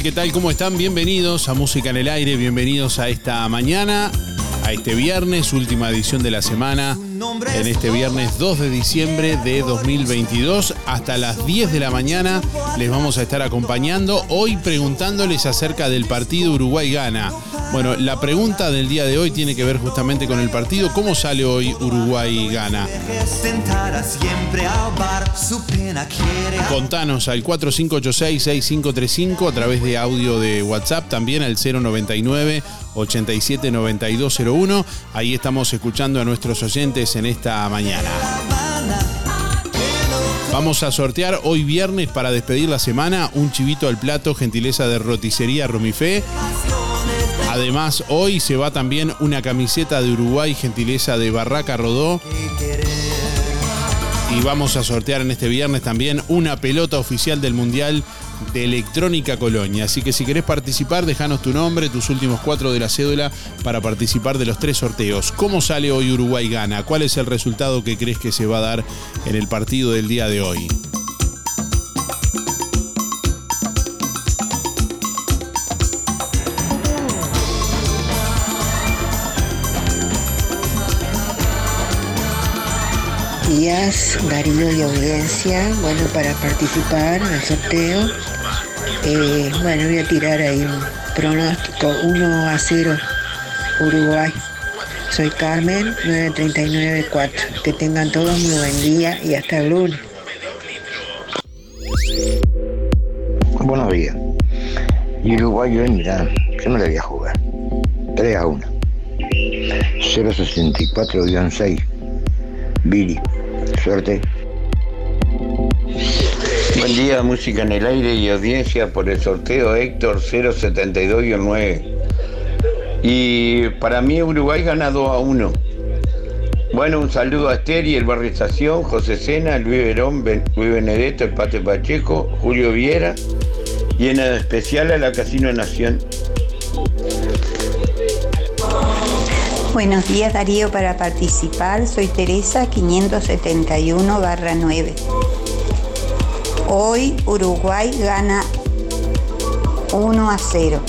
tal? ¿Qué tal? ¿Cómo están? Bienvenidos a Música en el Aire, bienvenidos a esta mañana, a este viernes, última edición de la semana, en este viernes 2 de diciembre de 2022. Hasta las 10 de la mañana les vamos a estar acompañando, hoy preguntándoles acerca del partido Uruguay-Gana. Bueno, la pregunta del día de hoy tiene que ver justamente con el partido. ¿Cómo sale hoy pena quiere Contanos al 4586-6535 a través de audio de WhatsApp, también al 099 879201. Ahí estamos escuchando a nuestros oyentes en esta mañana. Vamos a sortear hoy viernes para despedir la semana un chivito al plato, gentileza de roticería Romifé. Además, hoy se va también una camiseta de Uruguay, gentileza de Barraca Rodó. Y vamos a sortear en este viernes también una pelota oficial del Mundial de Electrónica Colonia. Así que si querés participar, déjanos tu nombre, tus últimos cuatro de la cédula para participar de los tres sorteos. ¿Cómo sale hoy Uruguay gana? ¿Cuál es el resultado que crees que se va a dar en el partido del día de hoy? Días, Darío y audiencia. Bueno, para participar en el sorteo, eh, bueno, voy a tirar ahí un pronóstico 1 a 0 Uruguay. Soy Carmen, 9394. Que tengan todos muy buen día y hasta el lunes. Buenos días. Y Uruguay hoy, mirá, yo no le voy a jugar. 3 a 1. 064-6. Billy. Suerte. Buen día, música en el aire y audiencia por el sorteo Héctor 072-9. Y para mí Uruguay gana 2 a 1. Bueno, un saludo a Esther y el Barrio Estación, José Sena, Luis Verón, Luis Benedetto, el Pate Pacheco, Julio Viera y en especial a la Casino Nación. Buenos días Darío para participar. Soy Teresa 571 barra 9. Hoy Uruguay gana 1 a 0.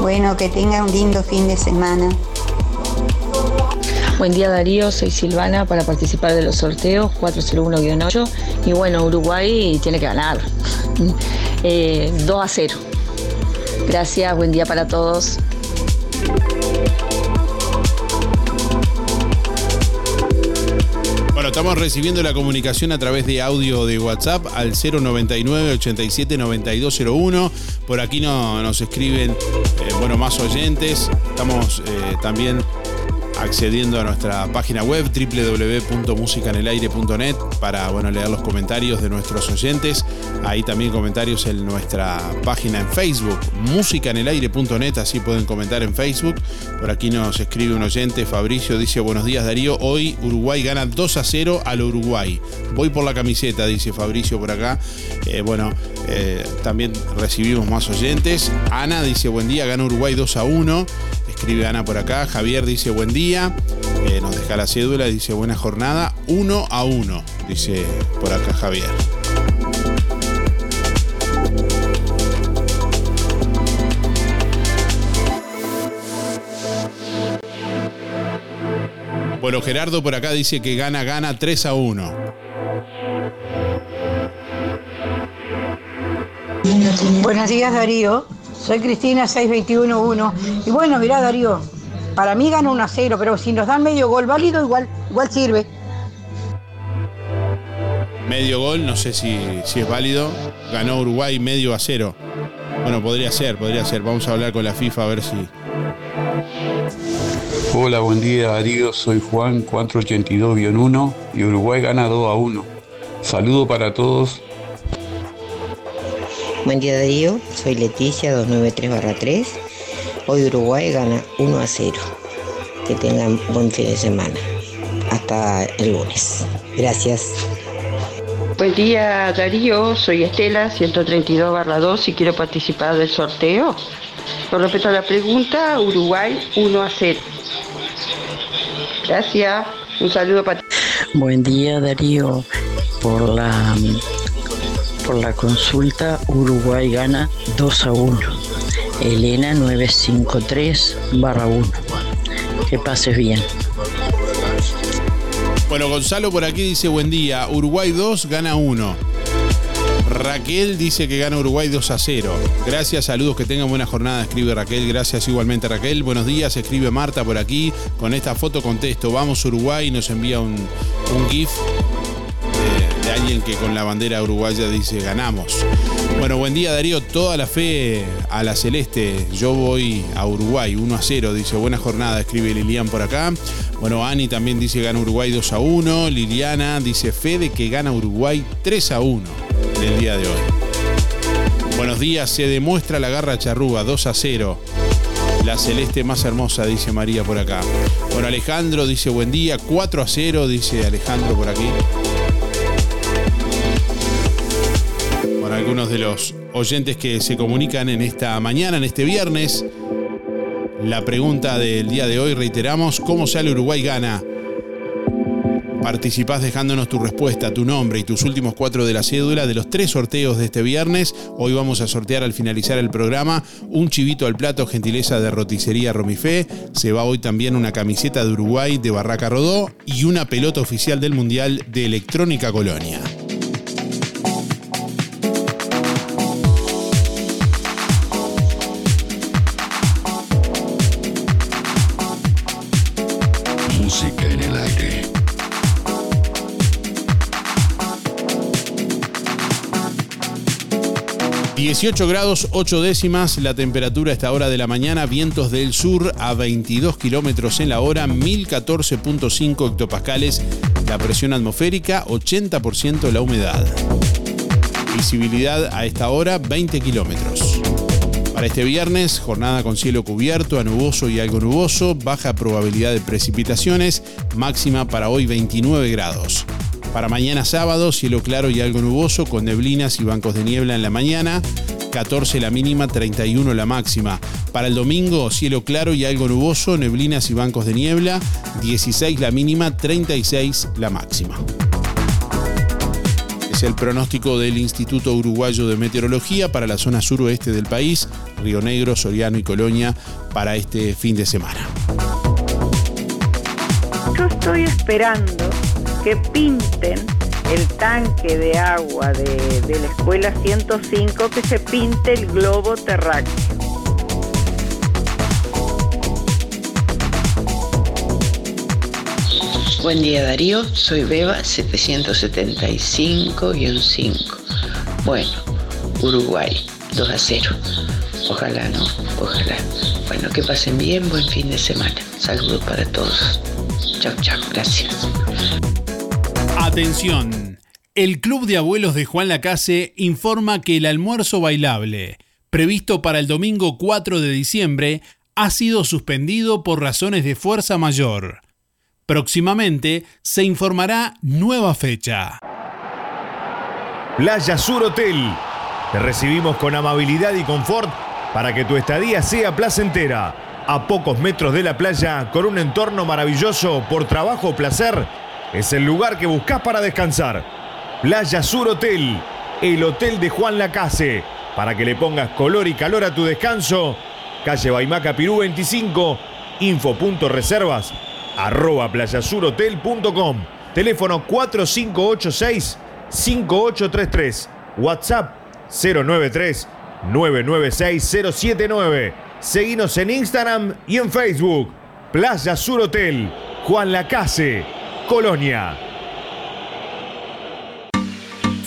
Bueno, que tenga un lindo fin de semana. Buen día Darío, soy Silvana para participar de los sorteos 401-8 y bueno, Uruguay tiene que ganar 2 eh, a 0. Gracias, buen día para todos. Estamos recibiendo la comunicación a través de audio de WhatsApp al 099 87 9201. Por aquí no, nos escriben, eh, bueno, más oyentes. Estamos eh, también accediendo a nuestra página web www.musicanelaire.net para bueno, leer los comentarios de nuestros oyentes. Ahí también comentarios en nuestra página en Facebook, musicanelaire.net, así pueden comentar en Facebook. Por aquí nos escribe un oyente, Fabricio, dice buenos días Darío, hoy Uruguay gana 2 a 0 al Uruguay. Voy por la camiseta, dice Fabricio por acá. Eh, bueno, eh, también recibimos más oyentes. Ana dice buen día, gana Uruguay 2 a 1. Escribe Ana por acá. Javier dice buen día. Eh, nos deja la cédula, dice buena jornada. Uno a uno, dice por acá Javier. Bueno, Gerardo por acá dice que gana, gana 3 a 1. Buenos días, Darío. Soy Cristina 6211. Y bueno, mirá Darío, para mí gana 1 a 0, pero si nos dan medio gol válido, igual, igual sirve. Medio gol, no sé si, si es válido. Ganó Uruguay medio a 0. Bueno, podría ser, podría ser. Vamos a hablar con la FIFA a ver si. Hola, buen día Darío, soy Juan 482-1 y Uruguay gana 2 a 1. Saludo para todos Buen día Darío, soy Leticia 293-3. Hoy Uruguay gana 1 a 0. Que tengan buen fin de semana. Hasta el lunes. Gracias. Buen día Darío, soy Estela 132-2 y quiero participar del sorteo. Con respecto a la pregunta, Uruguay 1 a 0. Gracias. Un saludo para ti. Buen día Darío. Por la por la consulta, Uruguay gana 2 a 1. Elena 953 barra 1. Que pases bien. Bueno, Gonzalo por aquí dice buen día. Uruguay 2 gana 1. Raquel dice que gana Uruguay 2 a 0. Gracias, saludos, que tengan buena jornada, escribe Raquel. Gracias igualmente Raquel. Buenos días, escribe Marta por aquí. Con esta foto contesto, vamos Uruguay, nos envía un, un GIF de alguien que con la bandera uruguaya dice ganamos. Bueno, buen día Darío, toda la fe a la celeste. Yo voy a Uruguay 1 a 0, dice buena jornada, escribe Lilian por acá. Bueno, Ani también dice gana Uruguay 2 a 1. Liliana dice fe de que gana Uruguay 3 a 1 en el día de hoy. Buenos días, se demuestra la garra charrúa 2 a 0. La celeste más hermosa, dice María por acá. Bueno, Alejandro dice buen día, 4 a 0, dice Alejandro por aquí. De los oyentes que se comunican en esta mañana, en este viernes. La pregunta del día de hoy, reiteramos, ¿cómo sale Uruguay gana? Participás dejándonos tu respuesta, tu nombre y tus últimos cuatro de la cédula de los tres sorteos de este viernes. Hoy vamos a sortear al finalizar el programa un chivito al plato, gentileza de roticería Romifé. Se va hoy también una camiseta de Uruguay de Barraca Rodó y una pelota oficial del Mundial de Electrónica Colonia. ...18 grados 8 décimas... ...la temperatura a esta hora de la mañana... ...vientos del sur a 22 kilómetros en la hora... ...1014.5 hectopascales... ...la presión atmosférica... ...80% la humedad. Visibilidad a esta hora 20 kilómetros. Para este viernes, jornada con cielo cubierto, a nuboso y algo nuboso, baja probabilidad de precipitaciones, máxima para hoy 29 grados. Para mañana sábado, cielo claro y algo nuboso, con neblinas y bancos de niebla en la mañana, 14 la mínima, 31 la máxima. Para el domingo, cielo claro y algo nuboso, neblinas y bancos de niebla, 16 la mínima, 36 la máxima es el pronóstico del Instituto Uruguayo de Meteorología para la zona suroeste del país, Río Negro, Soriano y Colonia, para este fin de semana. Yo estoy esperando que pinten el tanque de agua de, la escuela 105, que se pinte el globo terráqueo. Buen día Darío, soy Beba 775-5. Bueno, Uruguay 2 a 0. Ojalá, ¿no? Ojalá. Bueno, que pasen bien, buen fin de semana. Saludos para todos. Chao, chao, gracias. Atención. El Club de Abuelos de Juan Lacase informa que el almuerzo bailable, previsto para el domingo 4 de diciembre, ha sido suspendido por razones de fuerza mayor. Próximamente se informará nueva fecha. Playa Sur Hotel. Te recibimos con amabilidad y confort para que tu estadía sea placentera. A pocos metros de la playa, con un entorno maravilloso por trabajo o placer, es el lugar que buscas para descansar. Playa Sur Hotel, el hotel de Juan Lacase, para que le pongas color y calor a tu descanso. Calle Baimaca Pirú 25, info.reservas arroba playasurhotel.com. Teléfono 4586-5833. WhatsApp 093-996-079. Seguinos en Instagram y en Facebook. Playa Sur Hotel, Juan Lacase, Colonia.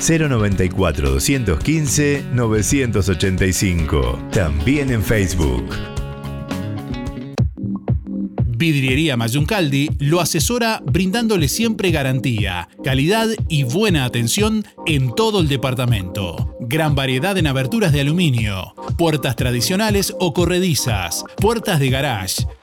094 215 985. También en Facebook. Vidriería Mayuncaldi lo asesora brindándole siempre garantía, calidad y buena atención en todo el departamento. Gran variedad en aberturas de aluminio, puertas tradicionales o corredizas, puertas de garage,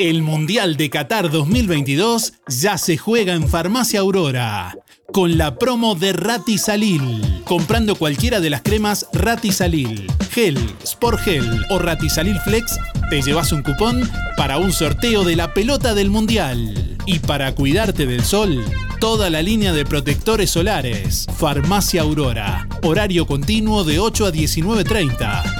El Mundial de Qatar 2022 ya se juega en Farmacia Aurora con la promo de Ratisalil. Comprando cualquiera de las cremas Ratisalil, Gel, Sport Gel o Ratisalil Flex, te llevas un cupón para un sorteo de la pelota del Mundial. Y para cuidarte del sol, toda la línea de protectores solares. Farmacia Aurora. Horario continuo de 8 a 19.30.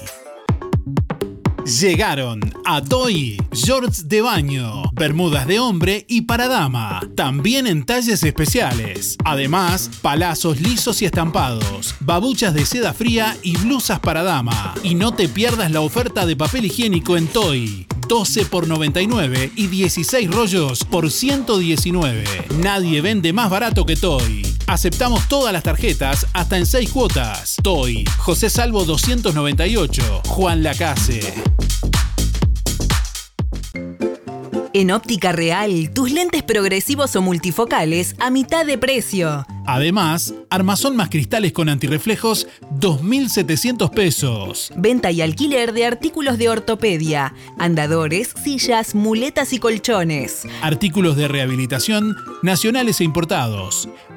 Llegaron a Toy shorts de baño, bermudas de hombre y para dama, también en talles especiales. Además, palazos lisos y estampados, babuchas de seda fría y blusas para dama. Y no te pierdas la oferta de papel higiénico en Toy. 12 por 99 y 16 rollos por 119. Nadie vende más barato que Toy. Aceptamos todas las tarjetas hasta en 6 cuotas. Toy, José Salvo 298, Juan Lacase. En Óptica Real, tus lentes progresivos o multifocales a mitad de precio. Además, armazón más cristales con antirreflejos, 2.700 pesos. Venta y alquiler de artículos de ortopedia, andadores, sillas, muletas y colchones. Artículos de rehabilitación nacionales e importados.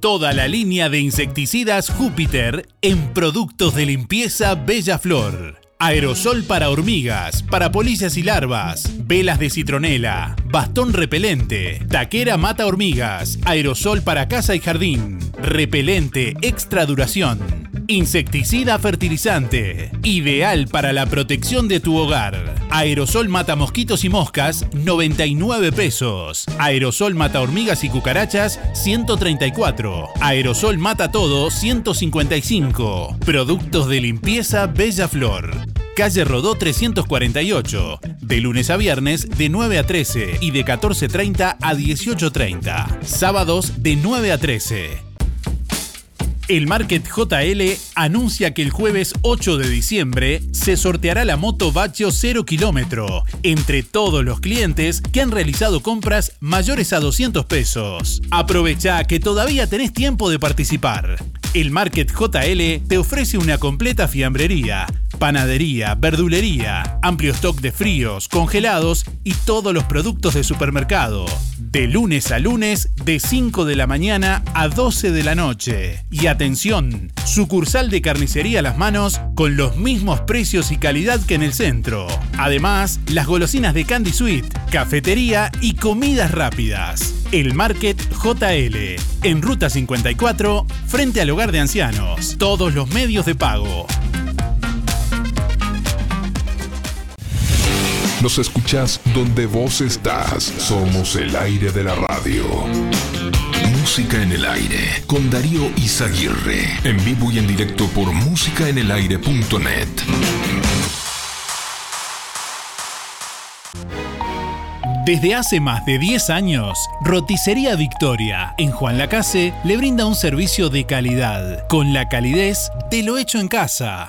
Toda la línea de insecticidas Júpiter en productos de limpieza Bella Flor. Aerosol para hormigas, para polillas y larvas, velas de citronela, bastón repelente, taquera mata hormigas, aerosol para casa y jardín, repelente extra duración, insecticida fertilizante, ideal para la protección de tu hogar. Aerosol mata mosquitos y moscas, 99 pesos. Aerosol mata hormigas y cucarachas, 134. Aerosol mata todo, 155. Productos de limpieza Bella Flor. Calle Rodó 348, de lunes a viernes de 9 a 13 y de 14.30 a 18.30. Sábados de 9 a 13. El Market JL anuncia que el jueves 8 de diciembre se sorteará la moto Baccio 0 kilómetro entre todos los clientes que han realizado compras mayores a 200 pesos. Aprovecha que todavía tenés tiempo de participar. El Market JL te ofrece una completa fiambrería, panadería, verdulería, amplio stock de fríos, congelados y todos los productos de supermercado. De lunes a lunes, de 5 de la mañana a 12 de la noche. Y atención, sucursal de carnicería a las manos con los mismos precios y calidad que en el centro. Además, las golosinas de Candy Sweet, cafetería y comidas rápidas. El Market JL, en Ruta 54, frente al hogar de ancianos. Todos los medios de pago. Nos escuchás donde vos estás. Somos el aire de la radio. Música en el aire con Darío Izaguirre. En vivo y en directo por músicaenelaire.net. Desde hace más de 10 años, Roticería Victoria en Juan Lacase le brinda un servicio de calidad, con la calidez de lo hecho en casa.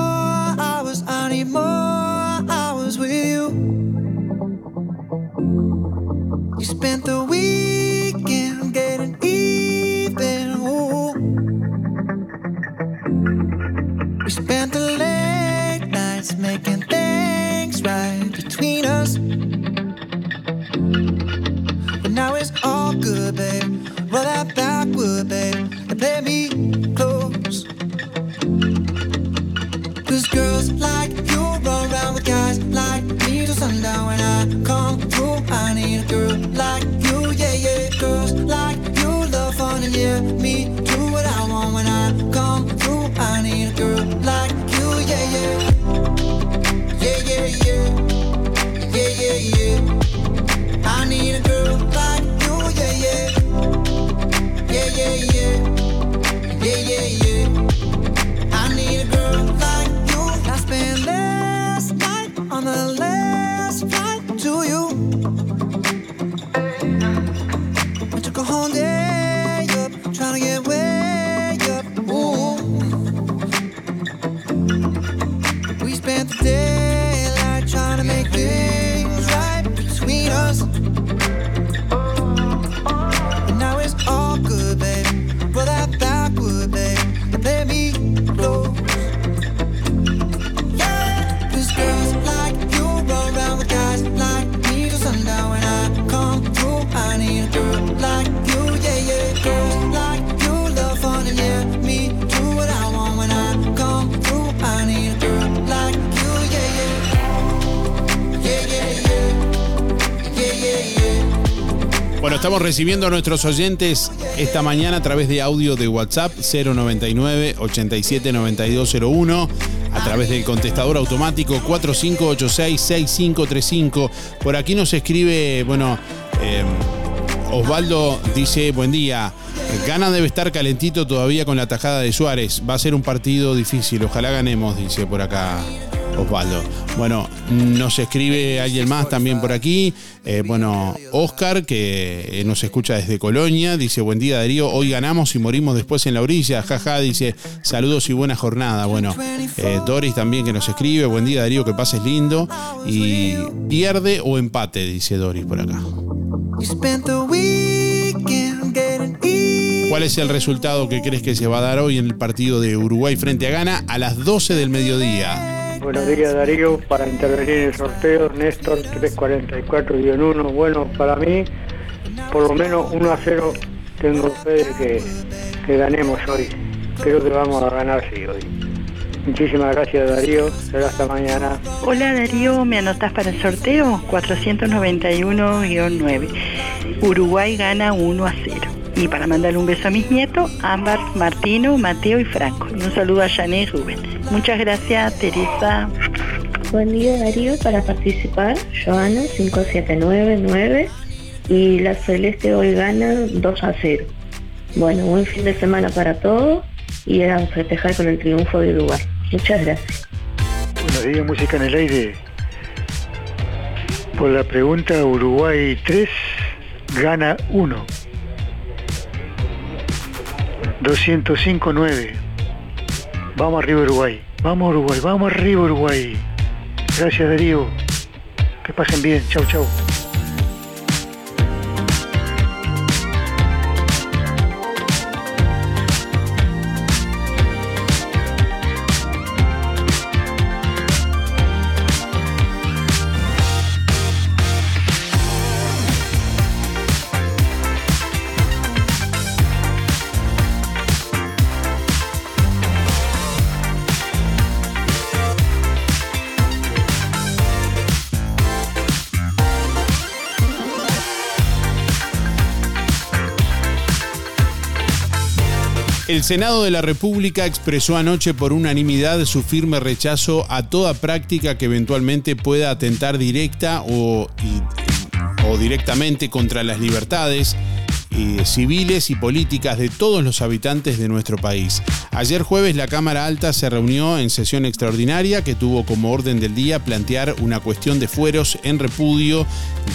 You spent the weekend getting even. Ooh. We spent the late nights making things right between us. But now it's all good, babe. Roll that backward, babe, and play me close. Cause girls like sundown when I come through. I need a girl like you, yeah, yeah. Girls like you love fun and yeah, me do what I want when I come through. I need a girl like you, yeah, yeah. Yeah, yeah, yeah. Yeah, yeah, yeah. I need a girl like you, yeah, yeah. Yeah, yeah, yeah. Yeah, estamos recibiendo a nuestros oyentes esta mañana a través de audio de WhatsApp 099 879201 a través del contestador automático 4586-6535. Por aquí nos escribe, bueno, eh, Osvaldo dice, buen día, Gana debe estar calentito todavía con la tajada de Suárez. Va a ser un partido difícil, ojalá ganemos, dice por acá Osvaldo. Bueno, nos escribe alguien más también por aquí. Eh, bueno, Oscar, que eh, nos escucha desde Colonia, dice, buen día Darío, hoy ganamos y morimos después en la orilla. Jaja, dice, saludos y buena jornada. Bueno, eh, Doris también que nos escribe, buen día Darío, que pases lindo. Y pierde o empate, dice Doris por acá. ¿Cuál es el resultado que crees que se va a dar hoy en el partido de Uruguay frente a Ghana a las 12 del mediodía? Buenos días Darío, para intervenir en el sorteo, Néstor 344-1. Bueno, para mí, por lo menos 1 a 0 tengo fe de que, que ganemos hoy. Creo que vamos a ganar sí hoy. Muchísimas gracias Darío, será hasta mañana. Hola Darío, ¿me anotas para el sorteo? 491-9. Uruguay gana 1 a 0. Y para mandarle un beso a mis nietos, Ámbar, Martino, Mateo y Franco. Y un saludo a Jané y Rubén. Muchas gracias, Teresa. Buen día Darío, para participar, Joana 5799 y la Celeste hoy gana 2 a 0. Bueno, buen fin de semana para todos y a festejar con el triunfo de Uruguay. Muchas gracias. Buenos días, música en el aire. Por la pregunta, Uruguay 3 gana 1. 205-9. Vamos arriba Uruguay. Vamos Uruguay, vamos arriba Uruguay. Gracias Darío. Que pasen bien. Chau, chau. El Senado de la República expresó anoche por unanimidad su firme rechazo a toda práctica que eventualmente pueda atentar directa o, directamente contra las libertades civiles y políticas de todos los habitantes de nuestro país. Ayer jueves la Cámara Alta se reunió en sesión extraordinaria que tuvo como orden del día plantear una cuestión de fueros en repudio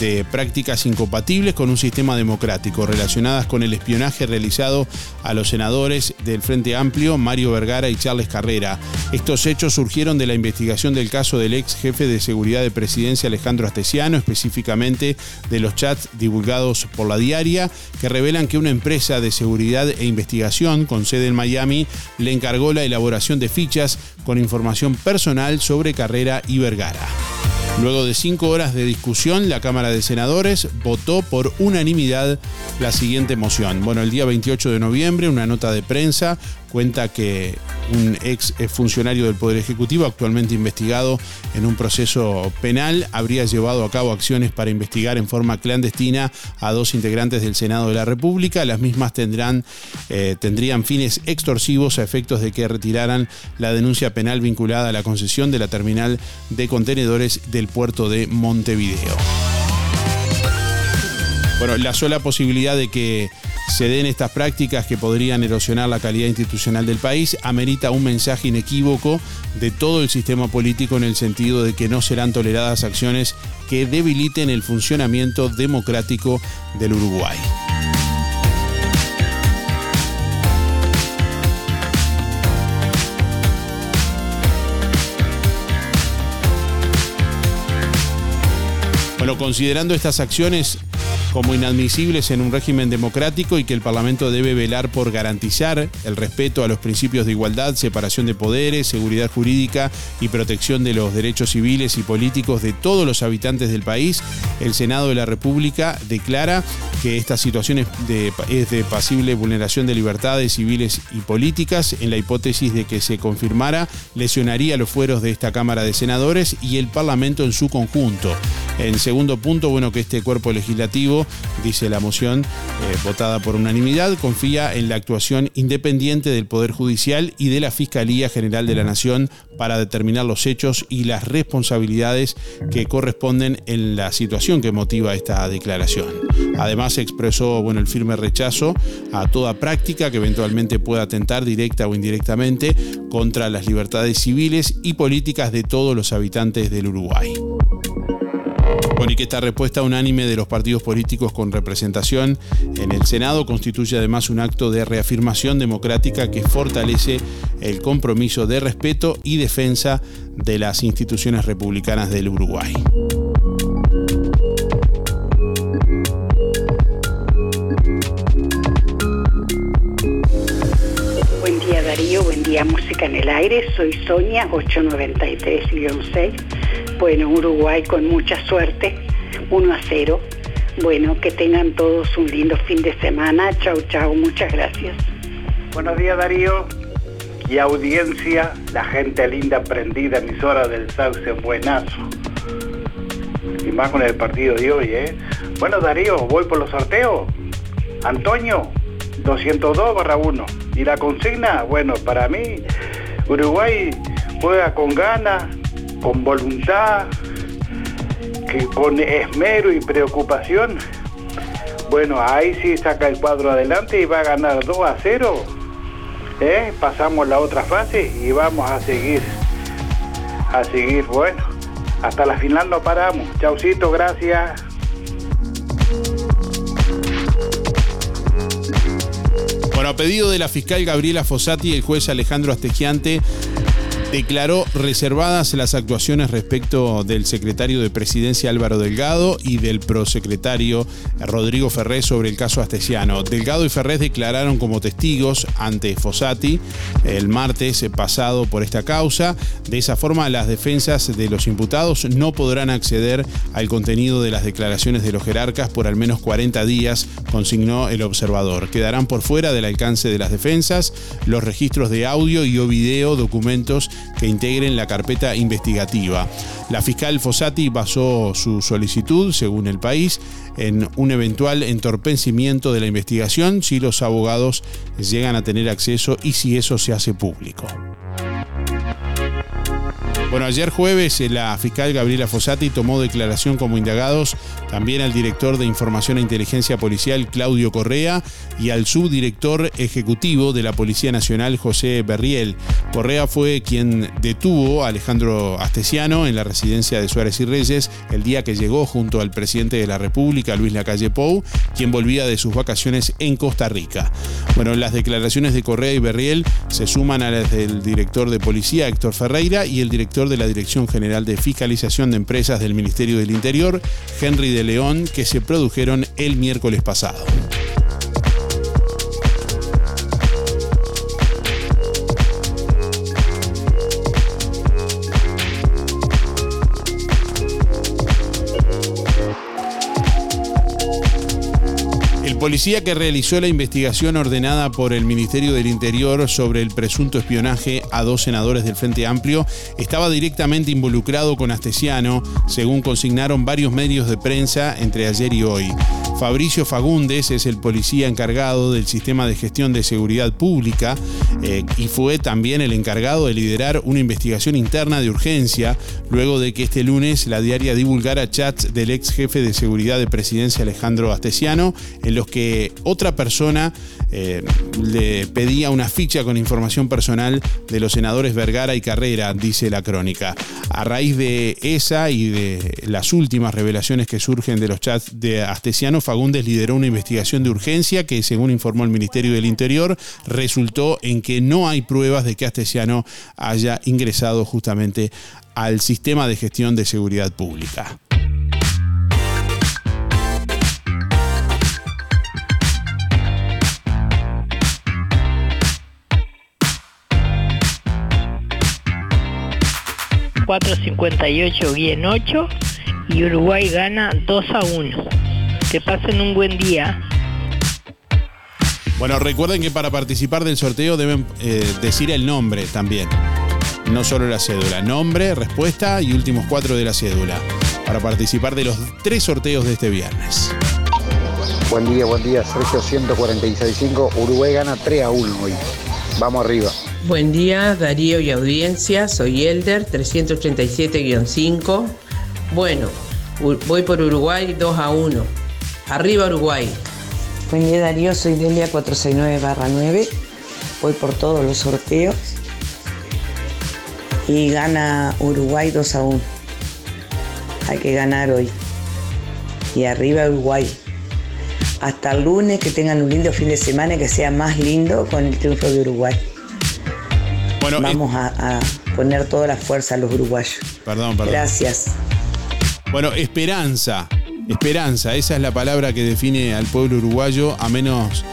de prácticas incompatibles con un sistema democrático relacionadas con el espionaje realizado a los senadores del Frente Amplio, Mario Vergara y Charles Carrera. Estos hechos surgieron de la investigación del caso del ex jefe de seguridad de presidencia Alejandro Astesiano, específicamente de los chats divulgados por la diaria, revelan que una empresa de seguridad e investigación con sede en Miami le encargó la elaboración de fichas con información personal sobre Carrera y Vergara. Luego de cinco horas de discusión, la Cámara de Senadores votó por unanimidad la siguiente moción. Bueno, el día 28 de noviembre, una nota de prensa cuenta que un ex funcionario del Poder Ejecutivo, actualmente investigado en un proceso penal, habría llevado a cabo acciones para investigar en forma clandestina a dos integrantes del Senado de la República. Las mismas tendrán, eh, tendrían fines extorsivos a efectos de que retiraran la denuncia penal vinculada a la concesión de la terminal de contenedores del puerto de Montevideo. Bueno, la sola posibilidad de que se den estas prácticas que podrían erosionar la calidad institucional del país, amerita un mensaje inequívoco de todo el sistema político en el sentido de que no serán toleradas acciones que debiliten el funcionamiento democrático del Uruguay. Bueno, considerando estas acciones, como inadmisibles en un régimen democrático y que el Parlamento debe velar por garantizar el respeto a los principios de igualdad, separación de poderes, seguridad jurídica y protección de los derechos civiles y políticos de todos los habitantes del país, el Senado de la República declara que esta situación es de, es de pasible vulneración de libertades civiles y políticas. En la hipótesis de que se confirmara, lesionaría los fueros de esta Cámara de Senadores y el Parlamento en su conjunto. En segundo punto, bueno, que este cuerpo legislativo dice la moción eh, votada por unanimidad, confía en la actuación independiente del Poder Judicial y de la Fiscalía General de la Nación para determinar los hechos y las responsabilidades que corresponden en la situación que motiva esta declaración. Además expresó bueno, el firme rechazo a toda práctica que eventualmente pueda atentar directa o indirectamente contra las libertades civiles y políticas de todos los habitantes del Uruguay. Bueno, y que esta respuesta unánime de los partidos políticos con representación en el Senado constituye además un acto de reafirmación democrática que fortalece el compromiso de respeto y defensa de las instituciones republicanas del Uruguay. Buen día Darío, buen día Música en el Aire, soy Sonia 893-6 bueno, Uruguay con mucha suerte, 1 a 0. Bueno, que tengan todos un lindo fin de semana. Chau, chau, muchas gracias. Buenos días Darío y audiencia, la gente linda prendida, emisora del Sauce Buenazo. Y más con el partido de hoy, ¿eh? Bueno Darío, voy por los sorteos. Antonio, 202 barra 1. Y la consigna, bueno, para mí, Uruguay juega con ganas, con voluntad, que con esmero y preocupación, bueno, ahí sí saca el cuadro adelante y va a ganar 2 a 0. ¿eh? Pasamos la otra fase y vamos a seguir, a seguir, bueno, hasta la final no paramos. Chaucito, gracias. Bueno, a pedido de la fiscal Gabriela Fossati, el juez Alejandro Astegiante declaró reservadas las actuaciones respecto del secretario de Presidencia Álvaro Delgado y del prosecretario Rodrigo Ferrés sobre el caso Astesiano. Delgado y Ferrés declararon como testigos ante Fossati el martes pasado por esta causa. De esa forma, las defensas de los imputados no podrán acceder al contenido de las declaraciones de los jerarcas por al menos 40 días, consignó el observador. Quedarán por fuera del alcance de las defensas los registros de audio y o video, documentos que integren la carpeta investigativa. La fiscal Fossati basó su solicitud, según el país, en un eventual entorpecimiento de la investigación si los abogados llegan a tener acceso y si eso se hace público. Bueno, ayer jueves eh, la fiscal Gabriela Fossati tomó declaración como indagados también al director de Información e Inteligencia Policial Claudio Correa y al subdirector ejecutivo de la Policía Nacional José Berriel. Correa fue quien detuvo a Alejandro Astesiano en la residencia de Suárez y Reyes el día que llegó junto al presidente de la República, Luis Lacalle Pou, quien volvía de sus vacaciones en Costa Rica. Bueno, las declaraciones de Correa y Berriel se suman a las del director de policía Héctor Ferreira y el director de la Dirección General de Fiscalización de Empresas del Ministerio del Interior, Henry de León, que se produjeron el miércoles pasado. Policía que realizó la investigación ordenada por el Ministerio del Interior sobre el presunto espionaje a dos senadores del Frente Amplio estaba directamente involucrado con Astesiano, según consignaron varios medios de prensa entre ayer y hoy. Fabricio Fagundes es el policía encargado del sistema de gestión de seguridad pública eh, y fue también el encargado de liderar una investigación interna de urgencia luego de que este lunes la diaria divulgara chats del ex jefe de seguridad de presidencia Alejandro Astesiano en los que otra persona eh, le pedía una ficha con información personal de los senadores Vergara y Carrera, dice la crónica. A raíz de esa y de las últimas revelaciones que surgen de los chats de Astesiano, Fagundes lideró una investigación de urgencia que, según informó el Ministerio del Interior, resultó en que no hay pruebas de que Astesiano haya ingresado justamente al sistema de gestión de seguridad pública. ...458-8 y Uruguay gana 2 a 1. Que pasen un buen día. Bueno, recuerden que para participar del sorteo deben eh, decir el nombre también. No solo la cédula. Nombre, respuesta y últimos cuatro de la cédula. Para participar de los tres sorteos de este viernes. Buen día, buen día. Sergio 146.5. Uruguay gana 3 a 1 hoy. Vamos arriba. Buen día, Darío y audiencia. Soy Elder 337-5. Bueno, voy por Uruguay 2 a 1. Arriba Uruguay. Buen día Darío, soy Delia 469-9. Voy por todos los sorteos. Y gana Uruguay 2 a 1. Hay que ganar hoy. Y arriba Uruguay. Hasta el lunes, que tengan un lindo fin de semana y que sea más lindo con el triunfo de Uruguay. Bueno, Vamos a, a poner toda la fuerza a los uruguayos. Perdón, perdón. Gracias. Bueno, esperanza. Esperanza, esa es la palabra que define al pueblo uruguayo a menos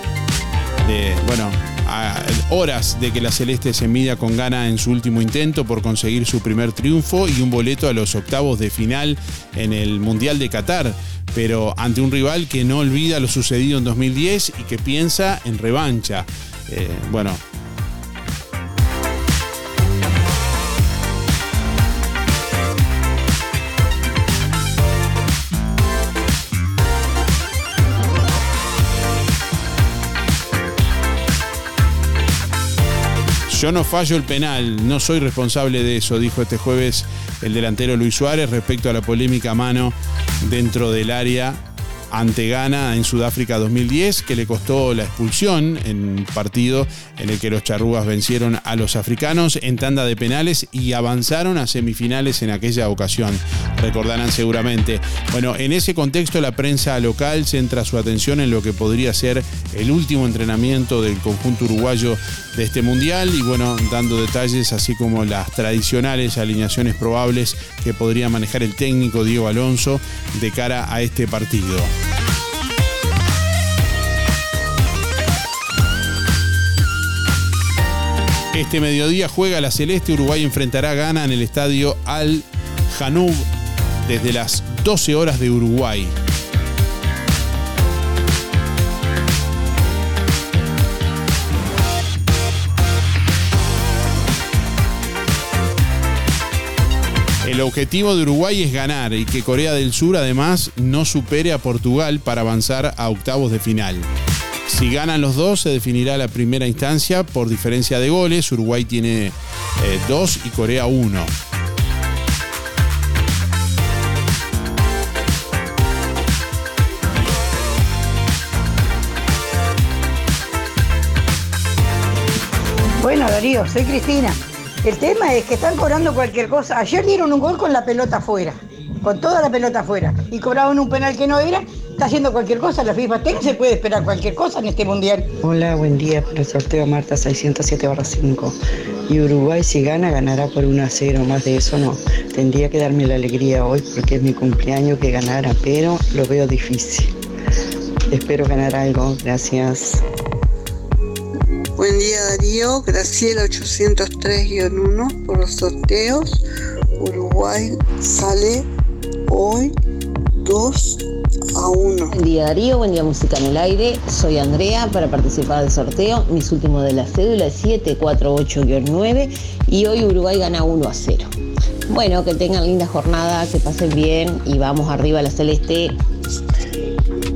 de, bueno, a horas de que la Celeste se mida con gana en su último intento por conseguir su primer triunfo y un boleto a los octavos de final en el Mundial de Qatar, pero ante un rival que no olvida lo sucedido en 2010 y que piensa en revancha. Eh, bueno, Yo no fallo el penal, no soy responsable de eso, dijo este jueves el delantero Luis Suárez respecto a la polémica mano dentro del área ante Ghana en Sudáfrica 2010, que le costó la expulsión en un partido en el que los charrúas vencieron a los africanos en tanda de penales y avanzaron a semifinales en aquella ocasión. Recordarán seguramente. Bueno, en ese contexto la prensa local centra su atención en lo que podría ser el último entrenamiento del conjunto uruguayo de este mundial y bueno, dando detalles así como las tradicionales alineaciones probables que podría manejar el técnico Diego Alonso de cara a este partido. Este mediodía juega la Celeste, Uruguay enfrentará a Ghana en el estadio Al Janoub desde las 12 horas de Uruguay. El objetivo de Uruguay es ganar y que Corea del Sur además no supere a Portugal para avanzar a octavos de final. Si ganan los dos, se definirá la primera instancia por diferencia de goles. Uruguay tiene eh, dos y Corea uno. Bueno, Darío, soy Cristina. El tema es que están cobrando cualquier cosa. Ayer dieron un gol con la pelota afuera, con toda la pelota afuera, y cobraban un penal que no era. Está haciendo cualquier cosa la FIFA. ¿Qué se puede esperar cualquier cosa en este mundial? Hola, buen día para el sorteo Marta 607 5. Y Uruguay si gana, ganará por 1 a 0, más de eso no. Tendría que darme la alegría hoy porque es mi cumpleaños que ganara, pero lo veo difícil. Espero ganar algo, gracias. Buen día Darío, Graciela 803-1 por los sorteos. Uruguay sale hoy 2 a 1. Buen día Darío, buen día Música en el Aire. Soy Andrea para participar del sorteo. Mis últimos de la cédula es 748-9 y hoy Uruguay gana 1 a 0. Bueno, que tengan linda jornada, que pasen bien y vamos arriba a la celeste.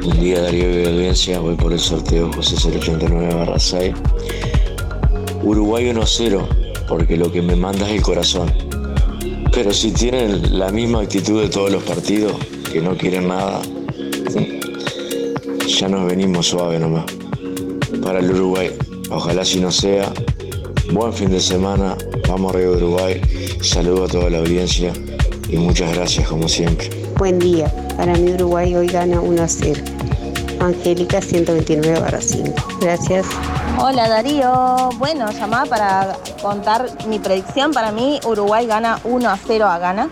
Buen día Darío y audiencia, voy por el sorteo José 089 6. Uruguay 1-0, porque lo que me manda es el corazón. Pero si tienen la misma actitud de todos los partidos, que no quieren nada, ya nos venimos suave nomás. Para el Uruguay, ojalá si no sea. Buen fin de semana, vamos arriba de Uruguay. Saludo a toda la audiencia y muchas gracias como siempre. Buen día, para mí Uruguay hoy gana 1 a 0. Angélica 129 barra 5. Gracias. Hola Darío, bueno, llamaba para contar mi predicción. Para mí Uruguay gana 1 a 0 a Ghana.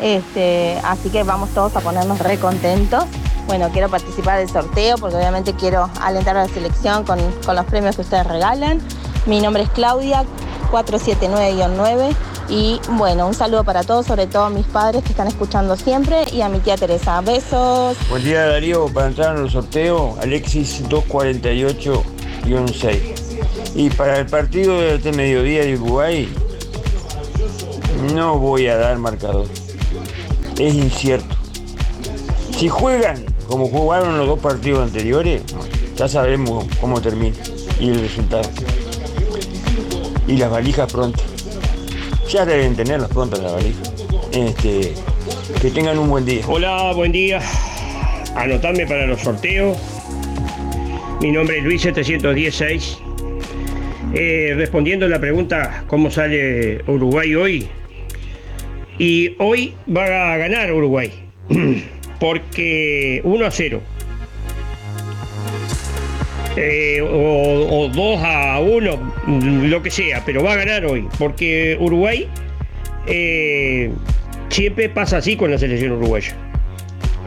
Este, así que vamos todos a ponernos re contentos. Bueno, quiero participar del sorteo porque obviamente quiero alentar a la selección con, con los premios que ustedes regalan. Mi nombre es Claudia, 479-9. Y bueno, un saludo para todos, sobre todo a mis padres que están escuchando siempre y a mi tía Teresa. Besos. Buen día Darío, para entrar en el sorteo, Alexis 248-6. Y para el partido de este mediodía de Uruguay, no voy a dar marcador. Es incierto. Si juegan como jugaron los dos partidos anteriores, ya sabemos cómo termina y el resultado. Y las valijas pronto. Ya deben tenerlas pronto las valijas. Este, que tengan un buen día. Hola, buen día. Anotadme para los sorteos. Mi nombre es Luis 716. Eh, respondiendo la pregunta cómo sale Uruguay hoy. Y hoy va a ganar Uruguay. Porque 1 a 0. Eh, o, 2 a 1, lo que sea, pero va a ganar hoy. Porque Uruguay eh, siempre pasa así con la selección uruguaya.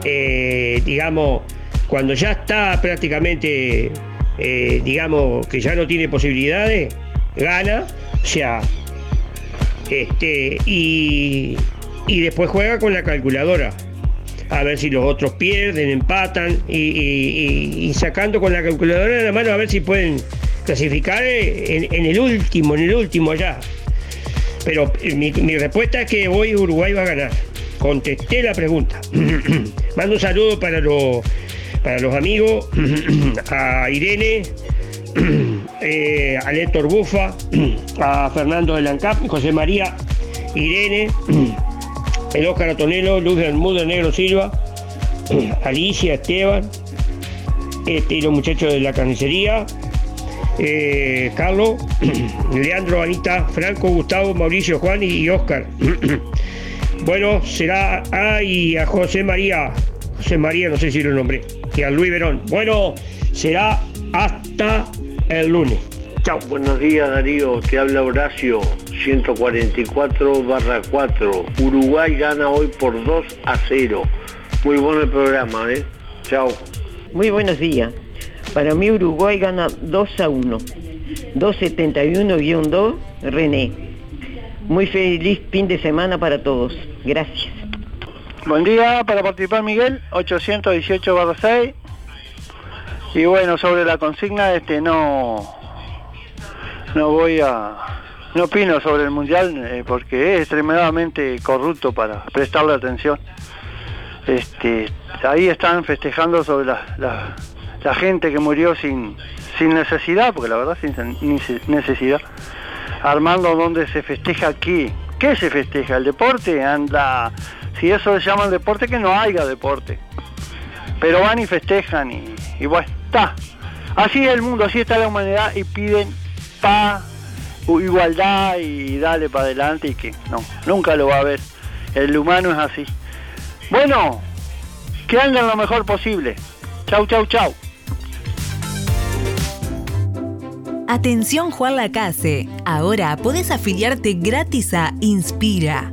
Eh, digamos, cuando ya está prácticamente, digamos, que ya no tiene posibilidades, gana, o sea, este, y, y después juega con la calculadora a ver si los otros pierden, empatan y, sacando con la calculadora en la mano a ver si pueden clasificar en, el último, en el último allá. Pero eh, mi, respuesta es que hoy Uruguay va a ganar. Contesté la pregunta. Mando un saludo para los, para los amigos, a Irene, eh, a Héctor Bufa, a Fernando de Lancap, José María, Irene el Óscar Atonelo, Luz Bermúdez, Negro Silva, Alicia, Esteban, este, y los muchachos de la carnicería, eh, Carlos, Leandro, Anita, Franco, Gustavo, Mauricio, Juan y Oscar. bueno, será a, y a José María, José María, no sé si lo nombré, y a Luis Verón. Bueno, será hasta el lunes. Chao. Buenos días Darío, te habla Horacio, 144 barra 4. Uruguay gana hoy por 2 a 0. Muy bueno el programa, ¿eh? Chao. Muy buenos días. Para mí Uruguay gana 2 a 1. 271-2, René. Muy feliz fin de semana para todos. Gracias. Buen día, para participar Miguel, 818 barra 6. Y bueno, sobre la consigna, este no, no voy a, no opino sobre el Mundial eh, porque es extremadamente corrupto para prestarle atención. Este, ahí están festejando sobre la, la- gente que murió sin, sin necesidad, porque la verdad sin necesidad. Armando donde se festeja aquí. ¿Qué se festeja? ¿El deporte? Anda. Si eso se llama el deporte, que no haya deporte. Pero van y festejan y, y bueno, está. Así es el mundo, así está la humanidad y piden paz, igualdad y dale para adelante y que no, nunca lo va a haber. El humano es así. Bueno, que anden lo mejor posible. Chau, chau, chau. Atención Juan Lacase, ahora podés afiliarte gratis a Inspira.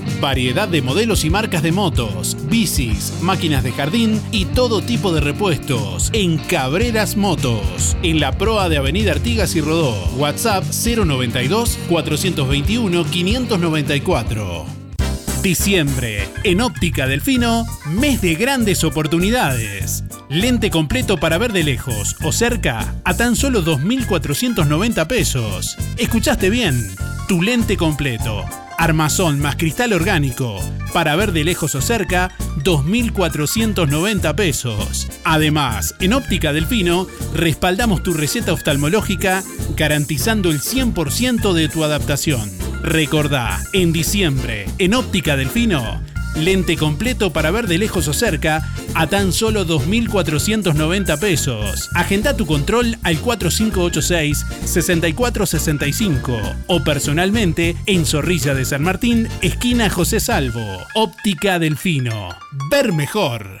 Variedad de modelos y marcas de motos, bicis, máquinas de jardín y todo tipo de repuestos en Cabreras Motos, en la proa de Avenida Artigas y Rodó. WhatsApp 092 421 594. Diciembre, en Óptica Delfino, mes de grandes oportunidades. Lente completo para ver de lejos o cerca a tan solo 2.490 pesos. ¿Escuchaste bien? Tu lente completo. Armazón más cristal orgánico. Para ver de lejos o cerca, 2.490 pesos. Además, en Óptica Delfino, respaldamos tu receta oftalmológica garantizando el 100% de tu adaptación. Recordá, en diciembre, en Óptica Delfino, lente completo para ver de lejos o cerca a tan solo 2.490 pesos. Agenda tu control al 4586-6465 o personalmente en Zorrilla de San Martín, esquina José Salvo. Óptica Delfino. Ver mejor.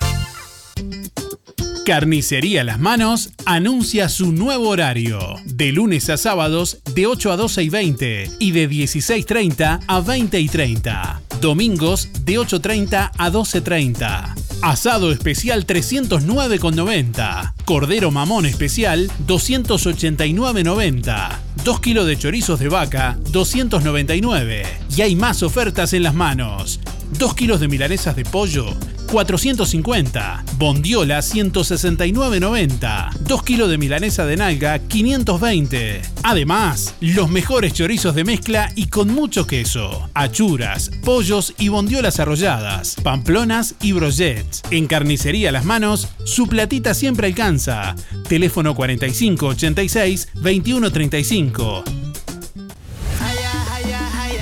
Carnicería Las Manos anuncia su nuevo horario. De lunes a sábados de 8 a 12 y 20 y de 16.30 a 20 y 30. Domingos de 8.30 a 12.30. Asado especial 309,90. Cordero mamón especial 289,90. 2 kilos de chorizos de vaca 299. Y hay más ofertas en las manos. 2 kilos de milanesas de pollo 450. Bondiola 169,90. 2 kilos de milanesa de nalga 520. Además, los mejores chorizos de mezcla y con mucho queso. Achuras, pollos y bondiolas arrolladas. Pamplonas y brochets. En carnicería Las Manos, su platita siempre alcanza. Teléfono 4586 2135.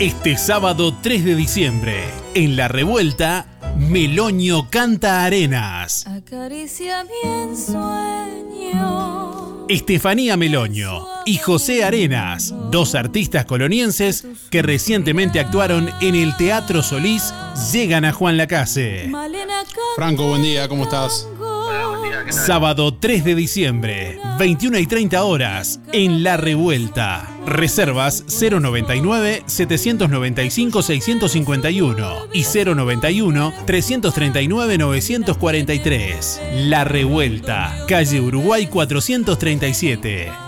Este sábado 3 de diciembre, en La Revuelta, Meloño canta Arenas. Acaricia mi ensueño. Estefanía Meloño y José Arenas, dos artistas colonienses que recientemente actuaron en el Teatro Solís, llegan a Juan Lacase. Franco, buen día, ¿cómo estás? Sábado 3 de diciembre, 21 y 30 horas, en La Revuelta. Reservas 099-795-651 y 091-339-943. La Revuelta, calle Uruguay 437.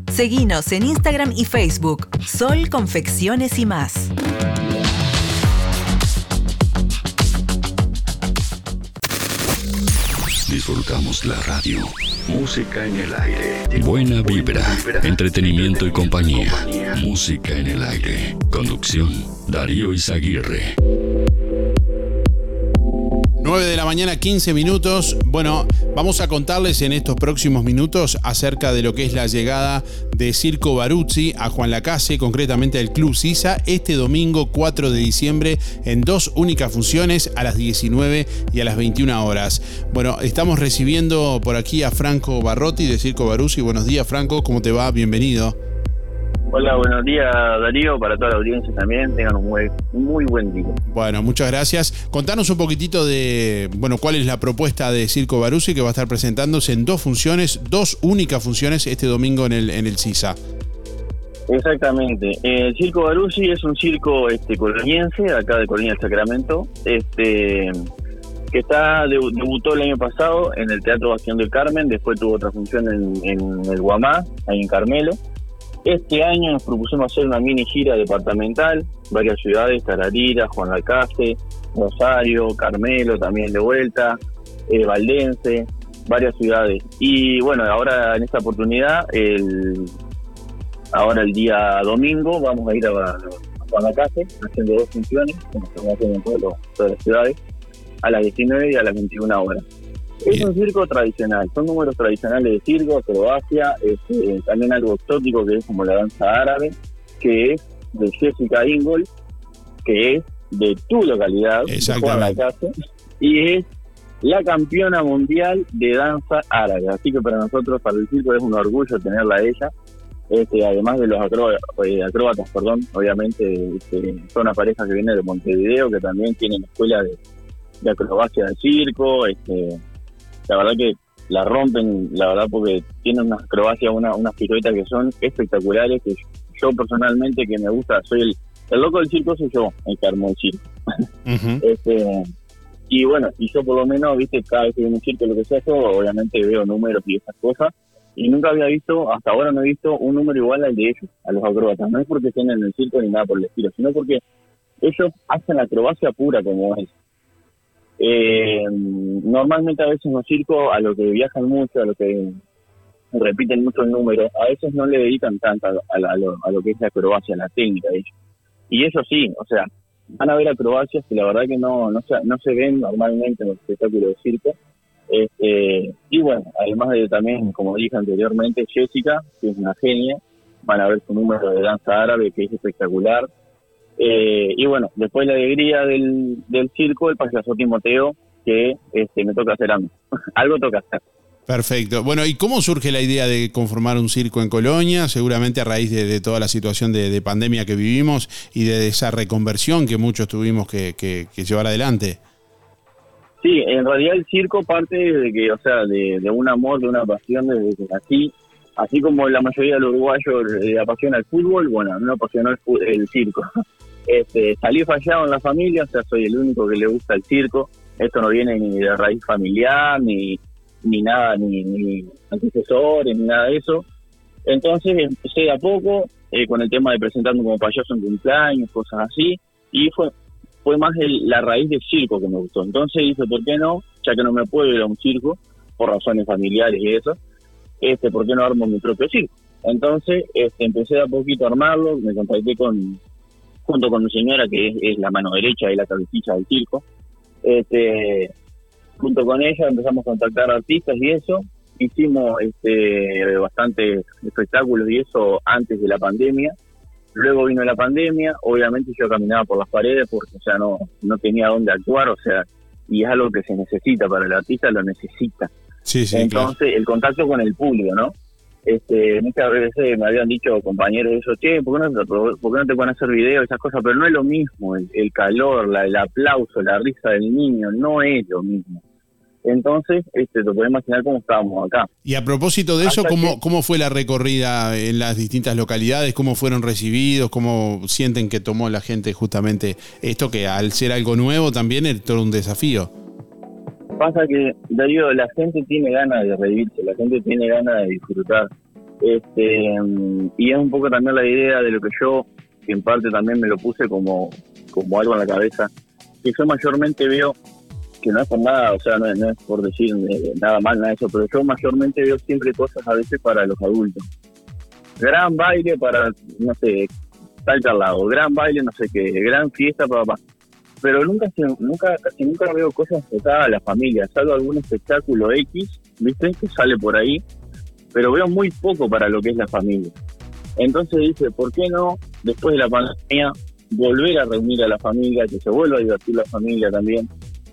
Seguinos en Instagram y Facebook. Sol Confecciones y más. Disfrutamos la radio. Música en el aire. Buena vibra, entretenimiento y compañía. Música en el aire. Conducción, Darío Izaguirre. 9 de la mañana, 15 minutos. Bueno, vamos a contarles en estos próximos minutos acerca de lo que es la llegada de Circo Baruzzi a Juan Lacase, concretamente al Club Sisa, este domingo 4 de diciembre en dos únicas funciones a las 19 y a las 21 horas. Bueno, estamos recibiendo por aquí a Franco Barrotti de Circo Baruzzi. Buenos días, Franco, ¿cómo te va? Bienvenido. Hola, buenos días Darío, para toda la audiencia también, tengan un muy, muy buen día. Bueno, muchas gracias. Contanos un poquitito de, bueno, cuál es la propuesta de Circo Baruzzi que va a estar presentándose en dos funciones, dos únicas funciones este domingo en el, en el CISA. Exactamente. El Circo Baruzzi es un circo este, coloniense, acá de Colonia del Sacramento, este que está debutó el año pasado en el Teatro Bastión del Carmen, después tuvo otra función en, en el Guamá, ahí en Carmelo. Este año nos propusimos hacer una mini gira departamental, varias ciudades, Tararira, Juan Rosario, Carmelo también de vuelta, eh, Valdense, varias ciudades. Y bueno, ahora en esta oportunidad, el, ahora el día domingo, vamos a ir a, Juan Lacase haciendo dos funciones, como estamos haciendo en todas las ciudades, a las 19 y a las 21 horas. Es un circo tradicional, son números tradicionales de circo, Croacia, este, también algo exótico que es como la danza árabe, que es de Jessica Ingold, que es de tu localidad, la casa, y es la campeona mundial de danza árabe. Así que para nosotros, para el circo, es un orgullo tenerla a ella. Este, además de los eh, acróbatas, perdón, obviamente este, son una pareja que viene de Montevideo, que también tienen escuela de, de acrobacia del circo, este, la verdad que la rompen, la verdad, porque tienen unas acrobacias, una, unas piruetas que son espectaculares, que yo personalmente que me gusta, soy el, el loco del circo, soy yo, el que armó el circo. este, y bueno, y yo por lo menos, viste, cada vez que veo un circo, lo que sea, yo obviamente veo números y esas cosas, y nunca había visto, hasta ahora no he visto un número igual al de ellos, a los acróbatas. No es porque estén en el circo ni nada por el estilo, sino porque ellos hacen la acrobacia pura como es. Eh, normalmente a veces los circos, a lo que viajan mucho, a lo que repiten mucho el número, a veces no le dedican tanto a, lo, que es la acrobacia, la técnica. Y eso sí, o sea, van a ver acrobacias que la verdad que no, no, se, no se ven normalmente en los espectáculos de circo. Este, y bueno, además de también, como dije anteriormente, Jessica, que es una genia, van a ver su número de danza árabe que es espectacular. Eh, y bueno, después la alegría del, del circo, el payaso Timoteo, que este, me toca hacer algo. algo toca hacer. Perfecto. Bueno, ¿y cómo surge la idea de conformar un circo en Colonia? Seguramente a raíz de, toda la situación de, pandemia que vivimos y de esa reconversión que muchos tuvimos que, llevar adelante. Sí, en realidad el circo parte de que, o sea, de, un amor, de una pasión desde que nací. Así como la mayoría de los uruguayos le apasiona el fútbol, bueno, a mí me apasionó el circo. Este, salí fallado en la familia, o sea, soy el único que le gusta el circo. Esto no viene ni de raíz familiar, ni, ni nada, ni, antecesores, ni nada de eso. Entonces empecé a poco eh, con el tema de presentarme como payaso en cumpleaños, cosas así, y fue fue más la raíz del circo que me gustó. Entonces dije, ¿por qué no? Ya que no me puedo ir a un circo, por razones familiares y eso, este, ¿por qué no armo mi propio circo? Entonces este, empecé a poquito a armarlo, me contacté con, junto con mi señora, que es, la mano derecha y la cabecilla del circo. Este, junto con ella empezamos a contactar artistas y eso. Hicimos este, bastantes espectáculos y eso antes de la pandemia. Luego vino la pandemia, obviamente yo caminaba por las paredes porque sea, no, no tenía dónde actuar, o sea, y es algo que se necesita para el artista, lo necesita. Sí, sí, Entonces, el contacto con el público, ¿no? este, muchas veces me habían dicho compañeros eso, che, ¿por qué no, por qué no te pueden hacer videos, esas cosas? Pero no es lo mismo, el, el calor, la, el aplauso, la risa del niño, no es lo mismo. Entonces, este, te puedes imaginar cómo estábamos acá. Y a propósito de eso, ¿cómo, ¿cómo fue la recorrida en las distintas localidades? ¿Cómo fueron recibidos? ¿Cómo sienten que tomó la gente justamente esto que al ser algo nuevo también es todo un desafío? Pasa que, Darío, la gente tiene ganas de reírse, la gente tiene ganas de disfrutar. Este, y es un poco también la idea de lo que yo, que en parte también me lo puse como, como algo en la cabeza, que yo mayormente veo, que no es por nada, o sea, no, es- por decir eh, nada mal, nada eso, pero yo mayormente veo siempre cosas a veces para los adultos. Gran baile para, no sé, tal al lado, gran baile, no sé qué, gran fiesta para. Pero nunca, nunca, casi nunca veo cosas enfocadas a la familia, salvo algún espectáculo X, ¿viste? Que sale por ahí, pero veo muy poco para lo que es la familia. Entonces dice, ¿por qué no, después de la pandemia, volver a reunir a la familia, que se vuelva a divertir la familia también?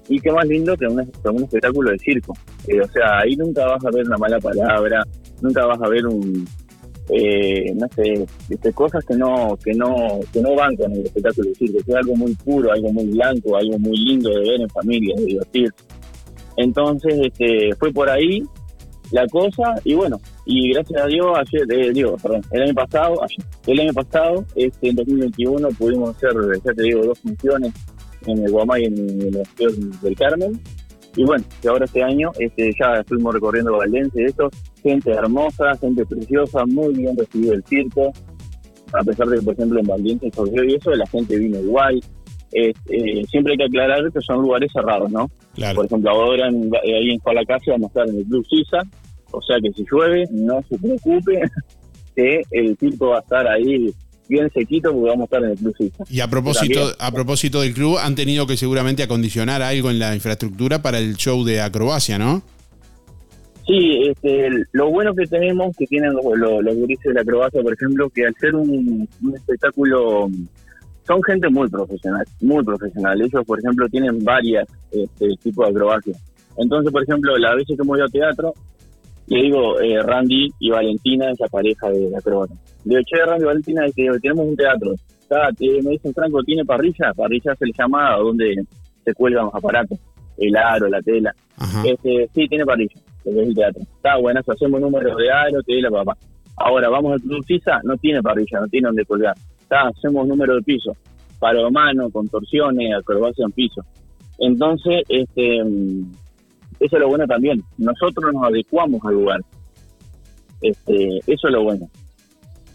Y qué más lindo que un, que un espectáculo de circo. Eh, o sea, ahí nunca vas a ver una mala palabra, nunca vas a ver un, eh, no sé, este, cosas que no, que no, que no van con el espectáculo de circo, que es algo muy puro, algo muy blanco, algo muy lindo de ver en familia, de divertirse. Entonces, este, fue por ahí la cosa, y bueno, y gracias a Dios, ayer, eh, digo, perdón, el año pasado, ayer, el año pasado, este, en 2021 pudimos hacer, ya te digo, dos funciones en el Guamay y en el Museo del Carmen, y bueno, que ahora este año este, ya estuvimos recorriendo Valdense, esto, gente hermosa, gente preciosa, muy bien recibido el circo, a pesar de que, por ejemplo, en Valdense surgió y eso, la gente vino igual. Este, siempre hay que aclarar que son lugares cerrados, ¿no? Por ejemplo, ahora en, ahí en Colacase vamos a estar en el Club Sisa, o sea que si llueve, no se preocupe, que el circo va a estar ahí bien sequito porque vamos a estar en el Club Sisa. Y a propósito, También. a propósito del club, han tenido que seguramente acondicionar algo en la infraestructura para el show de acrobacia, ¿no? Sí, este, el- lo bueno que tenemos, que tienen los, los, los gurises de la acrobacia, por ejemplo, que al ser un, un espectáculo, son gente muy profesional, muy profesional. Ellos, por ejemplo, tienen varias este, tipos de acrobacia. Entonces, por ejemplo, la vez que hemos ido a teatro, le digo, eh, Randy y Valentina, esa pareja de acróbata. Le digo, che, Randy y Valentina, este, tenemos un teatro. Está, eh, me dicen, Franco, ¿tiene parrilla? Parrilla se le llama a donde se cuelgan los aparatos, el aro, la tela. Este, sí, tiene parrilla, es el teatro. Está bueno, hacemos números de aro, tela, papá. Ahora, vamos al Club Sisa, no tiene parrilla, no tiene donde colgar. Está, hacemos número de piso, paro mano, contorsiones, acrobacia en piso. Entonces, este, mm, eso es lo bueno también. Nosotros nos adecuamos al lugar. Este, eso es lo bueno.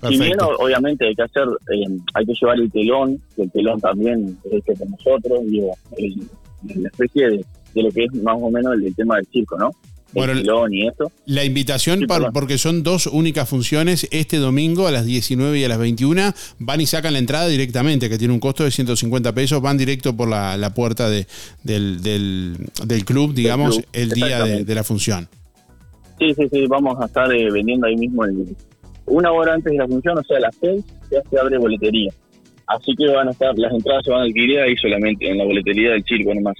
Si bien, Perfecto. o- obviamente, hay que hacer, eh, hay que llevar el telón, que el telón también es hecho por nosotros, digo, la especie de, de lo que es más o menos el, el tema del circo, ¿no? Bueno, el telón y eso. La invitación, Sí, par- perdón. porque son dos únicas funciones, este domingo a las 19 y a las 21, van y sacan la entrada directamente, que tiene un costo de 150 pesos, van directo por la, la puerta de, del, del, del club, digamos, club, el día de, la función. Sí, sí, sí, vamos a estar eh, vendiendo ahí mismo el- una hora antes de la función, o sea, a las seis ya se abre boletería. Así que van a estar, las entradas se van a adquirir ahí solamente, en la boletería del circo nomás.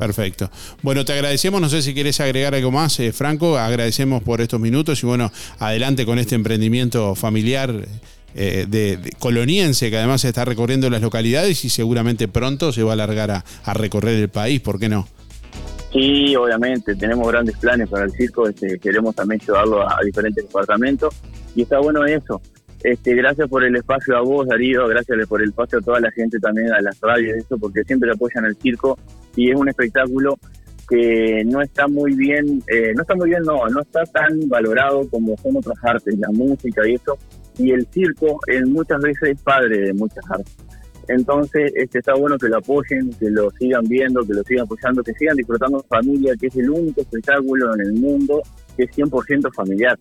Perfecto. Bueno, te agradecemos, no sé si querés agregar algo más, eh, Franco, agradecemos por estos minutos y bueno, adelante con este emprendimiento familiar eh, de, coloniense que además está recorriendo las localidades y seguramente pronto se va a alargar a, a recorrer el país, ¿por qué no? Sí, obviamente, tenemos grandes planes para el circo, este, queremos también llevarlo a, a diferentes departamentos. Y está bueno eso. Este, gracias por el espacio a vos, Darío, gracias por el espacio a toda la gente también, a las radios, eso, porque siempre apoyan el circo y es un espectáculo que no está muy bien, eh, no está muy bien, no, no está tan valorado como son otras artes, la música y eso, y el circo eh, muchas veces es padre de muchas artes. Entonces, este, está bueno que lo apoyen, que lo sigan viendo, que lo sigan apoyando, que sigan disfrutando familia, que es el único espectáculo en el mundo que es 100% familiar.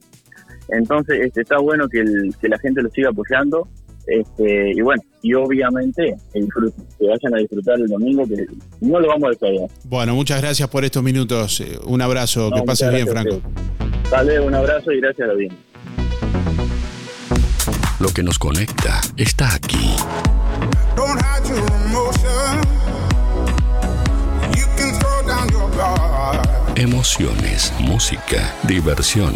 Entonces, este, está bueno que, que la gente lo siga apoyando. Este, y bueno, y obviamente que disfruten, que vayan a disfrutar el domingo, que no lo vamos a despedir. Bueno, muchas gracias por estos minutos, eh, un abrazo, que pases bien, Franco. Dale un abrazo y gracias a bien. Lo que nos conecta está aquí. Emociones, música, diversión.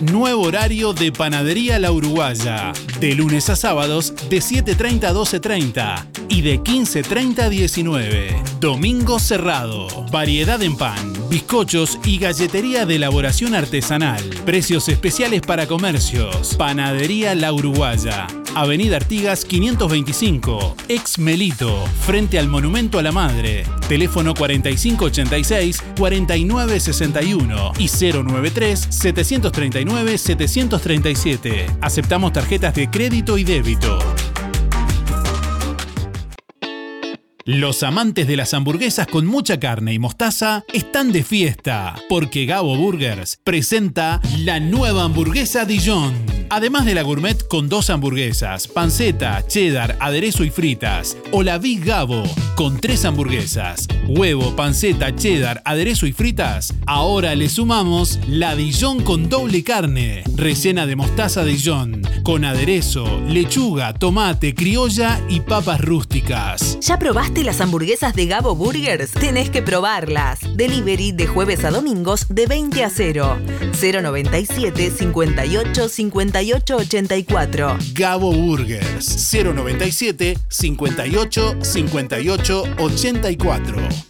Nuevo horario de Panadería La Uruguaya. De lunes a sábados de 7.30 a 12.30 y de 15.30 a 19. Domingo cerrado. Variedad en pan, bizcochos y galletería de elaboración artesanal. Precios especiales para comercios. Panadería La Uruguaya. Avenida Artigas 525, ex Melito, frente al Monumento a la Madre. Teléfono 4586-4961 y 093-739-737. Aceptamos tarjetas de crédito y débito. Los amantes de las hamburguesas con mucha carne y mostaza están de fiesta, porque Gabo Burgers presenta la nueva hamburguesa Dijon. Además de la gourmet con dos hamburguesas, panceta, cheddar, aderezo y fritas, o la Big Gabo con tres hamburguesas, huevo, panceta, cheddar, aderezo y fritas, ahora le sumamos la Dijon con doble carne, rellena de mostaza Dijon, con aderezo, lechuga, tomate, criolla y papas rústicas. ¿Ya probaste las hamburguesas de Gabo Burgers? Tenés que probarlas. Delivery de jueves a domingos de 20 a 0. 097 58 58 84. Gabo Burgers 097 58 58 84.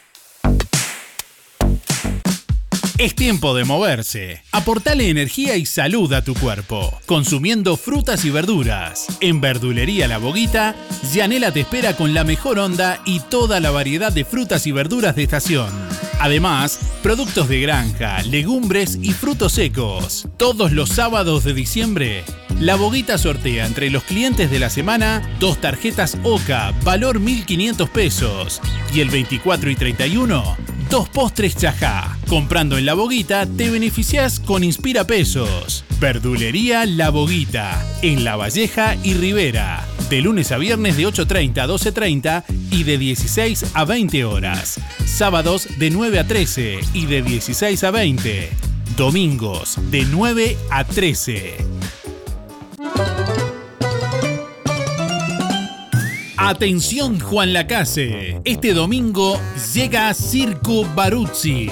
Es tiempo de moverse. Aportale energía y salud a tu cuerpo, consumiendo frutas y verduras. En Verdulería La Boguita, Yanela te espera con la mejor onda y toda la variedad de frutas y verduras de estación. Además, productos de granja, legumbres y frutos secos. Todos los sábados de diciembre, La Boguita sortea entre los clientes de la semana dos tarjetas OCA, valor 1.500 pesos. Y el 24 y 31, dos postres chajá. Comprando en La Boguita te beneficias con Inspira Pesos. Verdulería La Boguita, en La Valleja y Rivera. De lunes a viernes de 8.30 a 12.30 y de 16 a 20 horas. Sábados de 9 a 13 y de 16 a 20. Domingos de 9 a 13. Atención Juan Lacase, este domingo llega Circo Baruzzi.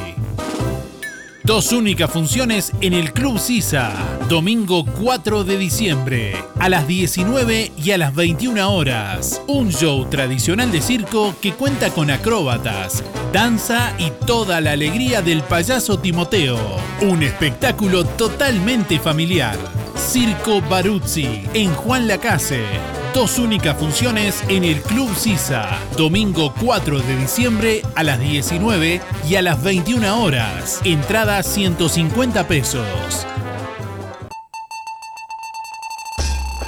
Dos únicas funciones en el Club Sisa, domingo 4 de diciembre, a las 19 y a las 21 horas. Un show tradicional de circo que cuenta con acróbatas, danza y toda la alegría del payaso Timoteo. Un espectáculo totalmente familiar. Circo Baruzzi, en Juan Lacase. Dos únicas funciones en el Club Sisa, domingo 4 de diciembre a las 19 y a las 21 horas. Entrada 150 pesos.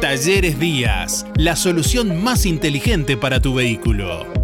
Talleres Díaz, la solución más inteligente para tu vehículo.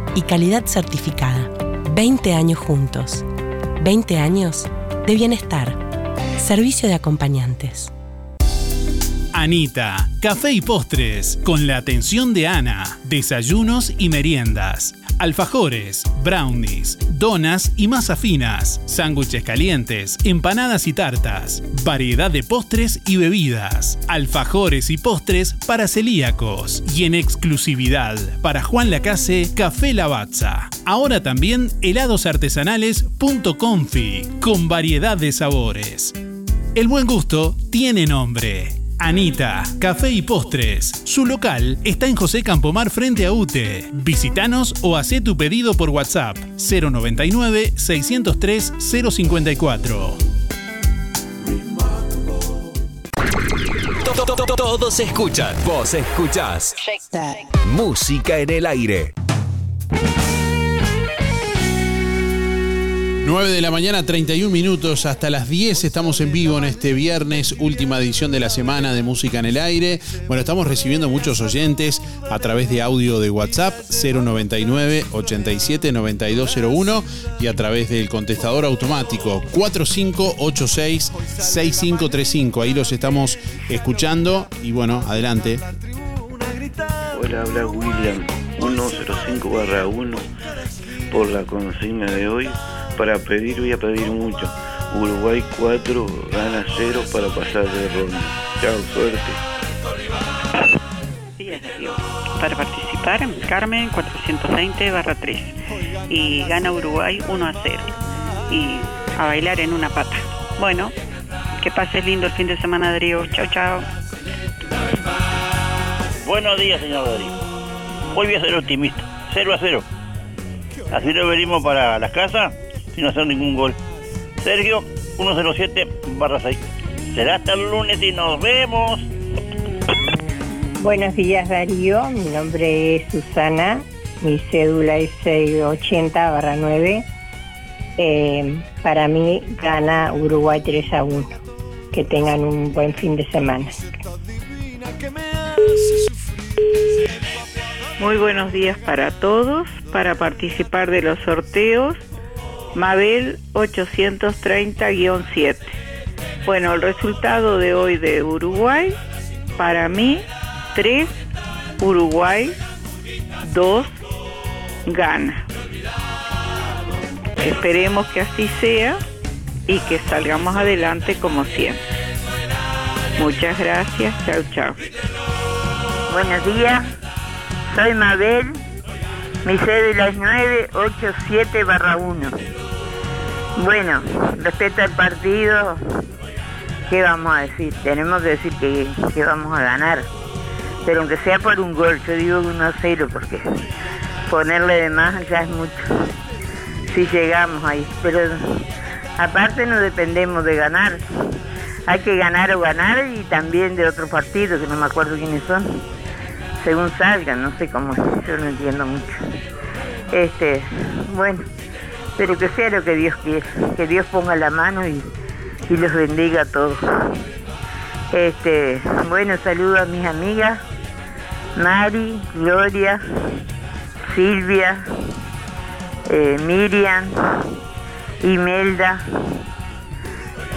y calidad certificada. 20 años juntos. 20 años de bienestar. Servicio de acompañantes. Anita, café y postres, con la atención de Ana, desayunos y meriendas alfajores, brownies, donas y masas finas, sándwiches calientes, empanadas y tartas, variedad de postres y bebidas, alfajores y postres para celíacos y en exclusividad para Juan Lacase Café Lavazza. Ahora también helados artesanales .confi con variedad de sabores. El buen gusto tiene nombre. Anita, Café y Postres. Su local está en José Campomar frente a UTE. Visítanos o haz tu pedido por WhatsApp 099 603 054. Todos escuchan, vos escuchás. Música en el aire. 9 de la mañana, 31 minutos, hasta las 10 estamos en vivo en este viernes, última edición de la semana de Música en el Aire. Bueno, estamos recibiendo muchos oyentes a través de audio de WhatsApp 099 87 9201 y a través del contestador automático 4586 6535. Ahí los estamos escuchando y bueno, adelante. Hola, habla William 105 1 por la consigna de hoy para pedir voy a pedir mucho. Uruguay 4, gana 0 para pasar de ronda. Chao, suerte. Para participar, Carmen 420 barra 3. Y gana Uruguay 1 a 0. Y a bailar en una pata. Bueno, que pases lindo el fin de semana, Darío. Chao, chao. Buenos días, señor Darío. Hoy voy a ser optimista. 0 a 0. Así lo venimos para las casas sin hacer ningún gol. Sergio 107 barra 6. Será hasta el lunes y nos vemos. Buenos días Darío, mi nombre es Susana, mi cédula es 680 barra 9. Eh, para mí gana Uruguay 3 a 1. Que tengan un buen fin de semana. Muy buenos días para todos. Para participar de los sorteos Mabel 830-7. Bueno, el resultado de hoy de Uruguay, para mí, 3, Uruguay, 2, gana. Esperemos que así sea y que salgamos adelante como siempre. Muchas gracias, chao, chao. Buenos días, soy Mabel, mi cédula es 987 1. Bueno, respecto al partido, ¿qué vamos a decir? Tenemos que decir que, vamos a ganar. Pero aunque sea por un gol, yo digo 1 a 0 porque ponerle de más ya es mucho. Si llegamos ahí. Pero aparte no dependemos de ganar. Hay que ganar o ganar y también de otros partidos, que no me acuerdo quiénes son. Según salgan, no sé cómo, yo no entiendo mucho. Este, bueno pero que sea lo que Dios quiere, que Dios ponga la mano y, los bendiga a todos. Este, bueno, saludo a mis amigas, Mari, Gloria, Silvia, eh, Miriam, Imelda,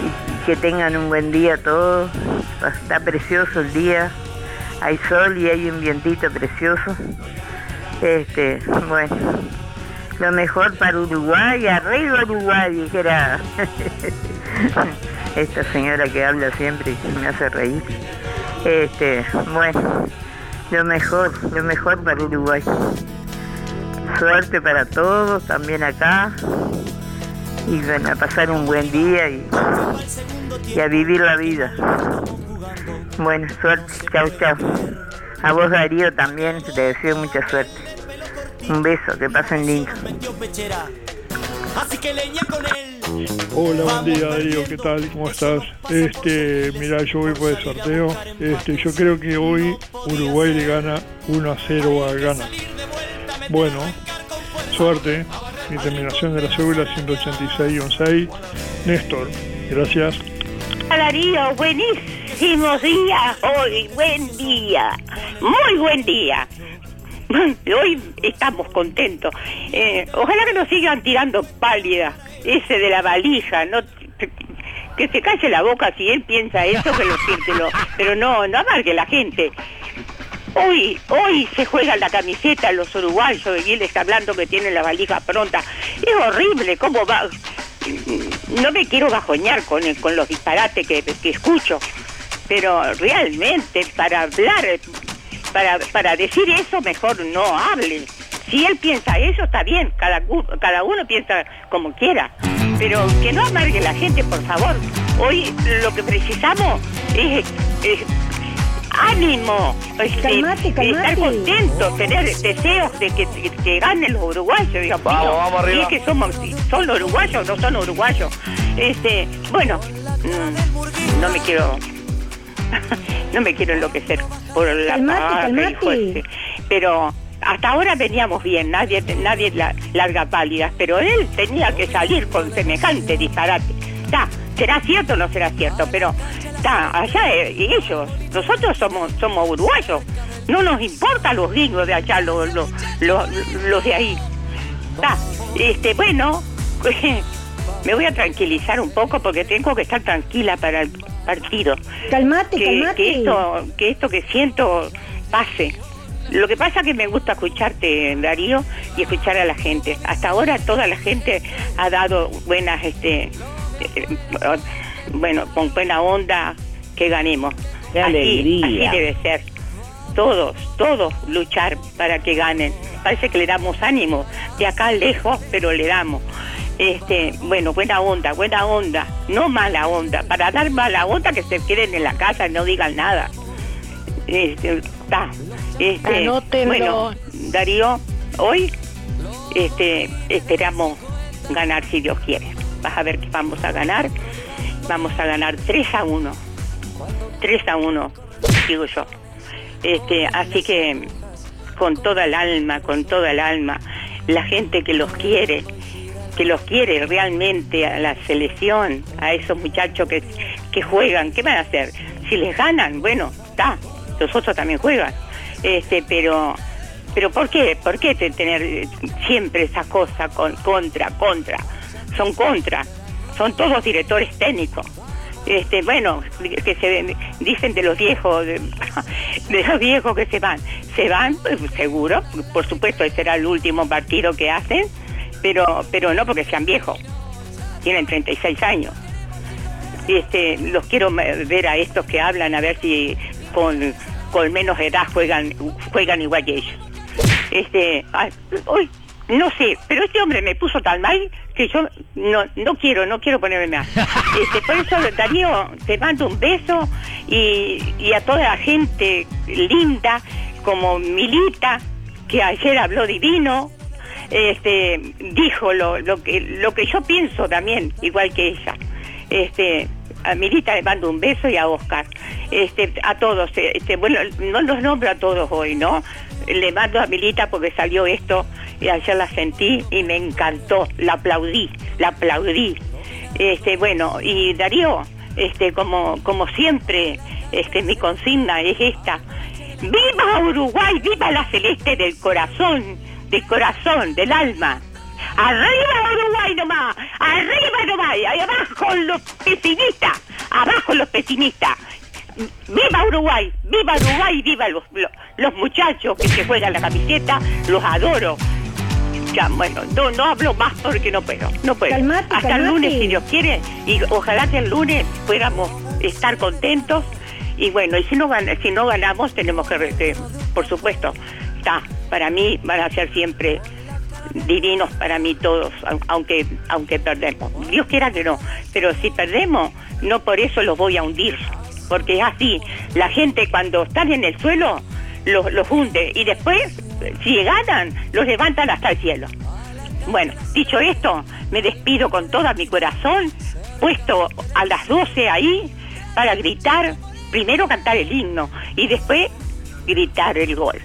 y que tengan un buen día todos. Está precioso el día, hay sol y hay un vientito precioso. Este, bueno, lo mejor para Uruguay, arriba Uruguay, dijera esta señora que habla siempre y me hace reír. Este, bueno, lo mejor, lo mejor para Uruguay. Suerte para todos, también acá. Y bueno, a pasar un buen día y, y a vivir la vida. Bueno, suerte, chao, chao. A vos Darío también, te deseo mucha suerte. Un beso, que pasen lindo. Hola, buen día Darío, ¿qué tal? ¿Cómo estás? Este, mira, yo voy por el sorteo. Este, yo creo que hoy Uruguay le gana 1 a 0 a Ghana. Bueno, suerte. Mi terminación de la cédula 186-6. Néstor, gracias. Darío, buenísimos días hoy, buen día, muy buen día. Hoy estamos contentos. Eh, ojalá que nos sigan tirando pálida, ese de la valija, que se calle la boca si él piensa eso, que lo siente, pero no, no amargue la gente. Hoy, hoy se juega la camiseta los uruguayos y él está hablando que tiene la valija pronta. Es horrible, ¿cómo va? No me quiero bajoñar con, los disparates que escucho, pero realmente para hablar, para, para decir eso mejor no hable. Si él piensa eso, está bien, cada, cada uno piensa como quiera, pero que no amargue la gente, por favor. Hoy lo que precisamos es, es ánimo, Calmate, calmate. estar contento, tener deseos de que, que- que ganen los uruguayos. Dios Vamos, mío. vamos arriba. Y es que somos, son los uruguayos, no son uruguayos. Este, bueno, mm, no me quiero, no me quiero enloquecer por la Calmate, pero hasta ahora veníamos bien, nadie, nadie la- larga pálidas, pero él tenía que salir con semejante disparate. Está, será cierto o no será cierto, pero está, allá eh, ellos, nosotros somos, somos uruguayos, no nos importa los gringos de allá, los, los, los, los de ahí. Está, este, bueno, me voy a tranquilizar un poco porque tengo que estar tranquila para el partido. Calmate, que, calmate. Que esto, que esto que siento pase. Lo que pasa es que me gusta escucharte, Darío, y escuchar a la gente. Hasta ahora toda la gente ha dado buenas, este, eh, bueno, con buena onda que ganemos. Qué Así- alegría. Así debe ser. Todos, todos luchar para que ganen. Parece que le damos ánimo de acá lejos, pero le damos. Este, bueno, buena onda, buena onda, no mala onda. Para dar mala onda que se queden en la casa y no digan nada. Este, está. Este, bueno, Darío, hoy este, esperamos ganar si Dios quiere. Vas a ver que vamos a ganar. Vamos a ganar 3 a 1. 3 a 1, digo yo. Este, así que con toda el alma, con toda el alma, la gente que los quiere, que los quiere realmente a la selección, a esos muchachos que, que juegan, ¿qué van a hacer? Si les ganan, bueno, está, los otros también juegan. Este, pero pero ¿por qué? ¿Por qué te- tener siempre esa cosa con contra, contra? Son contra, son todos directores técnicos. Este, bueno, que se dicen de los viejos, de, de los viejos que se van. Se van, pues, seguro, por supuesto, ese será el último partido que hacen, pero, pero no porque sean viejos. Tienen 36 años. Este, los quiero ver a estos que hablan a ver si con, con menos edad juegan juegan igual que ellos. Este, ay, uy, no sé, pero este hombre me puso tan mal que yo no no quiero, no quiero ponerme más. Este, por eso Darío te mando un beso y, y a toda la gente linda como Milita que ayer habló divino, este dijo lo, que lo que yo pienso también igual que ella. Este a Milita le mando un beso y a Oscar. Este a todos este bueno no los nombro a todos hoy no le mando a Milita porque salió esto y ayer la sentí y me encantó la aplaudí la aplaudí. Este bueno y Darío este como como siempre este mi consigna es esta. Viva Uruguay viva la celeste del corazón del corazón del alma Arriba Uruguay nomás, arriba nomás, y abajo los pesimistas, abajo los pesimistas. viva Uruguay, viva Uruguay, viva los, los, los muchachos que se juegan la camiseta, los adoro. Ya, bueno, no, no hablo más porque no puedo, no puedo. Calmate, Hasta el lunes, si Dios quiere, y ojalá que el lunes podamos estar contentos. Y bueno, y si no, si no ganamos, tenemos que, que, por supuesto, para mí van a ser siempre divinos para mí todos, au- aunque aunque perdemos. Dios quiera que no, pero si perdemos, no por eso los voy a hundir, porque es así. La gente cuando están en el suelo los, los hunde y después, si ganan, los levantan hasta el cielo. Bueno, dicho esto, me despido con todo mi corazón, puesto a las 12 ahí para gritar, primero cantar el himno y después gritar el gol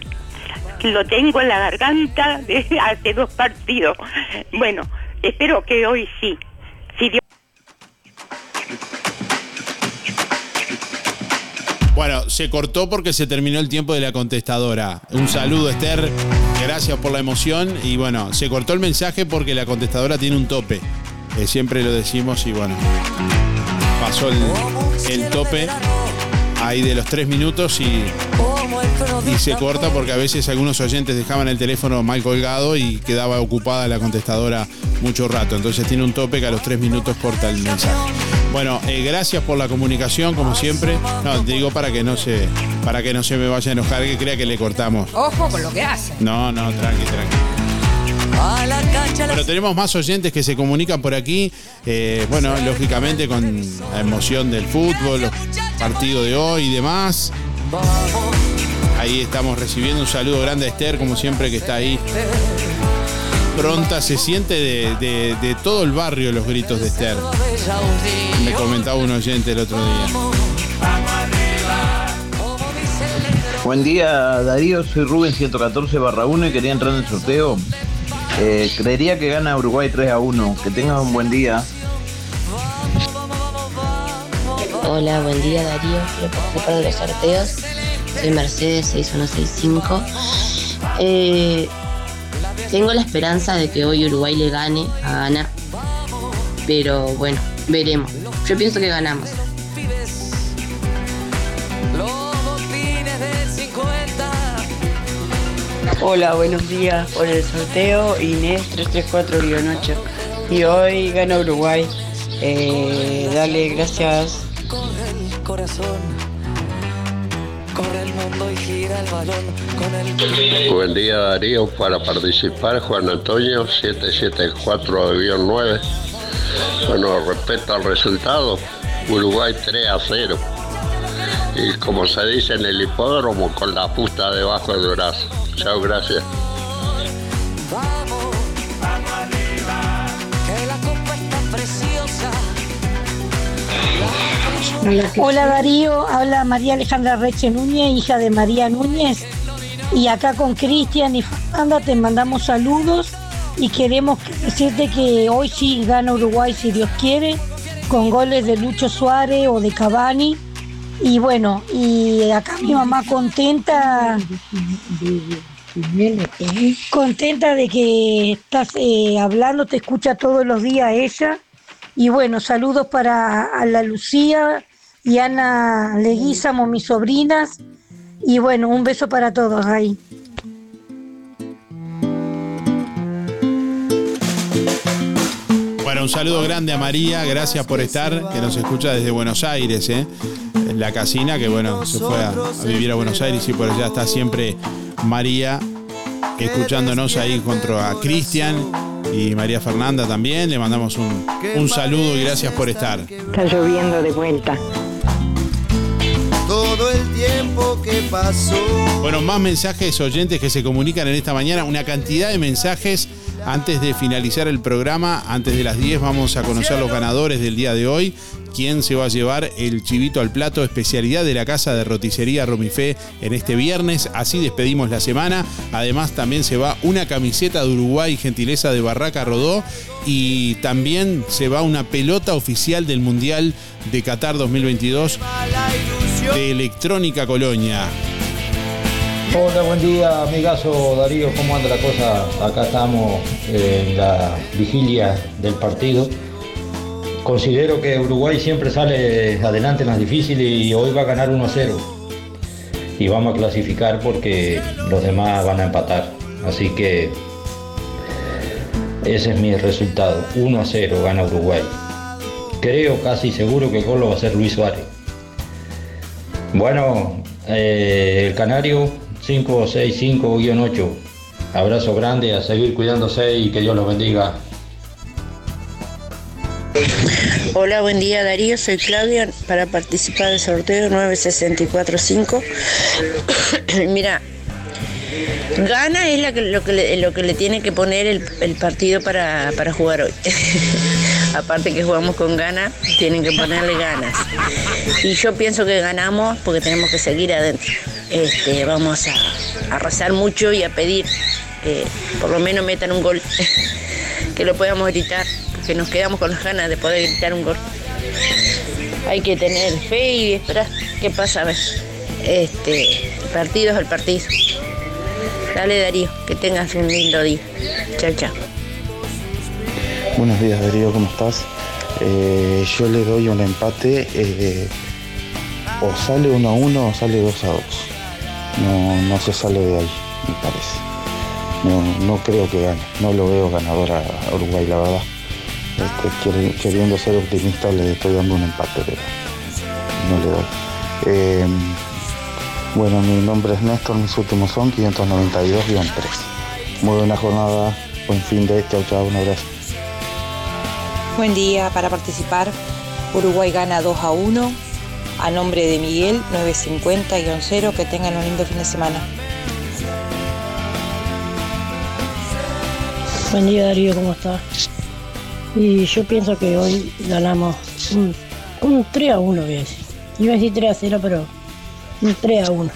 lo tengo en la garganta desde hace dos partidos. Bueno, espero que hoy sí. Si Bueno, se cortó porque se terminó el tiempo de la contestadora. Un saludo, Esther. Gracias por la emoción. Y bueno, se cortó el mensaje porque la contestadora tiene un tope. Eh, siempre lo decimos y bueno, pasó el tope ahí de los tres minutos y, y se corta porque a veces algunos oyentes dejaban el teléfono mal colgado y quedaba ocupada la contestadora mucho rato. Entonces tiene un tope que a los tres minutos corta el mensaje. Bueno, eh, gracias por la comunicación, como siempre. No, te digo para que no se, para que no se me vaya a enojar, que crea que le cortamos. Ojo con lo que hace. No, no, tranqui, tranqui. Bueno, tenemos más oyentes que se comunican por aquí. eh, bueno, lógicamente con la emoción del fútbol, los partidos de hoy y demás. Ahí estamos recibiendo un saludo grande a Esther, como siempre, que está ahí. Pronta, se siente de, de- de todo el barrio los gritos de Esther. Me comentaba un oyente el otro día. Buen día, Darío. Soy Rubén 114 barra 1 y quería entrar en el sorteo. Eh, creería que gana Uruguay 3 a 1. Que tengas un buen día. Hola, buen día Darío. Quiero participar de los sorteos. Soy Mercedes 6165. Eh, tengo la esperanza de que hoy Uruguay le gane a Ghana. Pero bueno, veremos. Yo pienso que ganamos. Hola, buenos días por el sorteo Inés 334-8 y hoy gana Uruguay. Eh, dale, gracias. Buen día Darío, para participar Juan Antonio 774-9. Bueno, respecto al resultado, Uruguay 3 a 0. Y como se dice en el hipódromo, con la puta debajo del brazo. Chao, gracias. Hola Darío, habla María Alejandra Reche Núñez, hija de María Núñez. Y acá con Cristian y Fernanda te mandamos saludos y queremos decirte que hoy sí gana Uruguay si Dios quiere, con goles de Lucho Suárez o de Cavani. Y bueno, y acá mi mamá contenta, contenta de que estás eh, hablando, te escucha todos los días ella. Y bueno, saludos para a la Lucía y Ana Leguízamo, mis sobrinas. Y bueno, un beso para todos ahí. Bueno, un saludo grande a María, gracias por estar, que nos escucha desde Buenos Aires, ¿eh? En la casina, que bueno, se fue a, a vivir a Buenos Aires y por allá está siempre María escuchándonos ahí junto a Cristian y María Fernanda también. Le mandamos un, un saludo y gracias por estar. Está lloviendo de vuelta. Todo el tiempo que pasó. Bueno, más mensajes oyentes que se comunican en esta mañana, una cantidad de mensajes. Antes de finalizar el programa, antes de las 10, vamos a conocer los ganadores del día de hoy. ¿Quién se va a llevar el chivito al plato, especialidad de la casa de roticería Romifé en este viernes? Así despedimos la semana. Además, también se va una camiseta de Uruguay, gentileza de Barraca Rodó. Y también se va una pelota oficial del Mundial de Qatar 2022 de Electrónica Colonia. Hola, buen día, amigazo Darío, ¿cómo anda la cosa? Acá estamos en la vigilia del partido considero que Uruguay siempre sale adelante en las difíciles y hoy va a ganar 1 a 0. Y vamos a clasificar porque los demás van a empatar. Así que ese es mi resultado. 1 a 0 gana Uruguay. Creo casi seguro que el gol lo va a hacer Luis Suárez. Bueno, eh, el Canario 565-8. Abrazo grande, a seguir cuidándose y que Dios los bendiga. Hola, buen día Darío, soy Claudia para participar del sorteo 9645. Mira, gana es la que- lo, que le, lo que le tiene que poner el, el partido para, para jugar hoy. Aparte que jugamos con ganas, tienen que ponerle ganas. Y yo pienso que ganamos porque tenemos que seguir adentro. Este, vamos a, a rezar mucho y a pedir que por lo menos metan un gol, que lo podamos gritar, porque nos quedamos con las ganas de poder gritar un gol. Hay que tener fe y esperar qué pasa a ver. Este, partido es el partido. Dale Darío, que tengas un lindo día. Chao, chao. Buenos días Darío, ¿cómo estás? Eh, yo le doy un empate, eh, o sale 1 a 1 o sale 2 a 2. No, no se sale de ahí, me parece. No, no creo que gane, no lo veo ganador a Uruguay, la verdad. Este, queri- queriendo ser optimista le estoy dando un empate, pero no le doy. Eh, bueno, mi nombre es Néstor, mis últimos son 592-3. Muy buena jornada, buen fin de, chao chao, un abrazo. Buen día para participar. Uruguay gana 2 a 1. A nombre de Miguel, 950-0. Que tengan un lindo fin de semana. Buen día Darío, ¿cómo estás? Y yo pienso que hoy ganamos un, un 3 a 1, voy a decir. Iba a decir 3 a 0, pero un 3 a 1.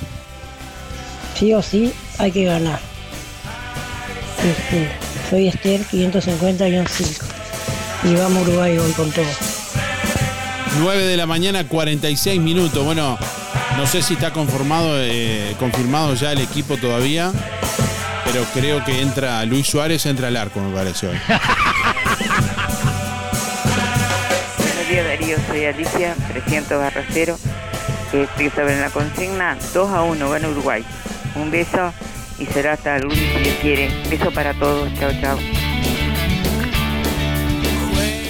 Sí o sí, hay que ganar. Este, soy Esther, 550-5. Y vamos Uruguay hoy con todo. 9 de la mañana, 46 minutos. Bueno, no sé si está conformado, eh, confirmado ya el equipo todavía, pero creo que entra Luis Suárez, entra al arco, me parece hoy. Buenos días Darío, soy Alicia, 300 barra 0. Este, sobre la consigna, 2 a 1, gana Uruguay. Un beso y será hasta el lunes si Dios quiere. Beso para todos, chao, chao.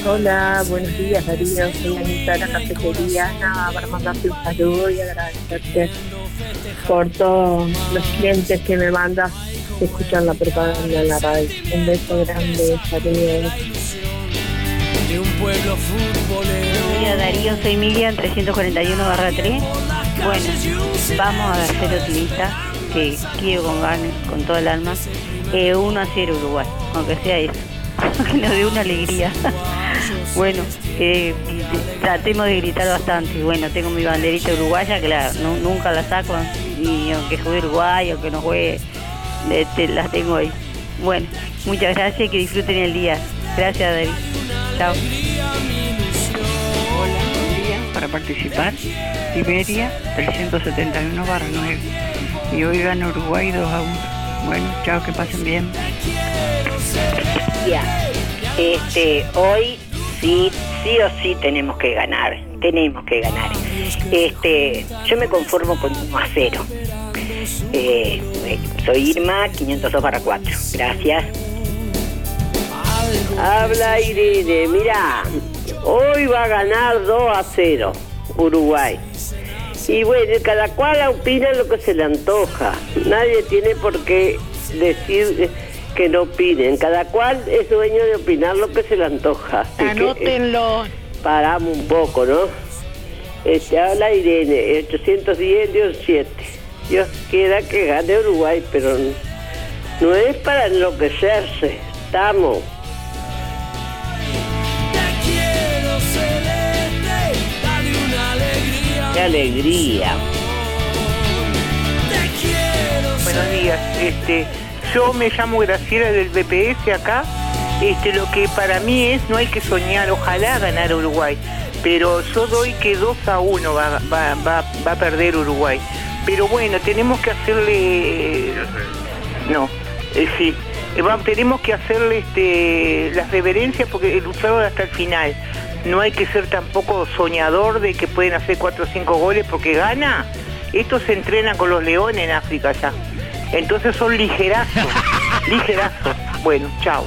Hola, buenos días Darío, soy Anita de la cafetería. Nada, para mandarte un saludo y agradecerte por todos los clientes que me mandas que escuchan la propaganda en la radio. Un beso grande, saludos. de un pueblo futbolero. Darío, soy Miriam 341 barra 3. Bueno, vamos a ser optimistas, que quiero con ganas, con todo el alma. Eh, 1 a 0 Uruguay, aunque sea eso, que nos dé una alegría. bueno, eh, tratemos de gritar bastante. Bueno, tengo mi banderita uruguaya, nu- nunca la saco, y aunque juegue Uruguay o que no juegue, de- te- las tengo ahí. Bueno, muchas gracias y que disfruten el día. Gracias Darío. Chao. Hola, día. Para participar, Iberia 371 barra 9. Y hoy gana Uruguay 2 a 1. Bueno, chao, que pasen bien. Este, hoy sí, sí o sí tenemos que ganar. Tenemos que ganar. Este, yo me conformo con 1 a 0. Eh, soy Irma, 502 para 4. Gracias. Habla Irene, mira, hoy va a ganar 2 a 0 Uruguay. Y bueno, cada cual opina lo que se le antoja. Nadie tiene por qué decir que no opinen. Cada cual es dueño de opinar lo que se le antoja. Anótenlo. eh, paramos un poco, ¿no? Este, habla Irene, 810 Dios 7. Dios quiera que gane Uruguay, pero no es para enloquecerse. Estamos. Quiero celeste, dale una alegría. ¡Qué alegría! Buenos días, este, yo me llamo Graciela del BPS acá. Este, lo que para mí es, no hay que soñar, ojalá ganar Uruguay, pero yo doy que 2 a 1 va, a perder Uruguay. Pero bueno, tenemos que hacerle, no, eh, sí, Eh, tenemos que hacerle este, las reverencias porque lucharon hasta el final. no hay que ser tampoco soñador de que pueden hacer cuatro o cinco goles porque gana. Estos se entrenan con los leones en África ya. Entonces son ligerazos, ligerazos. Bueno, chao.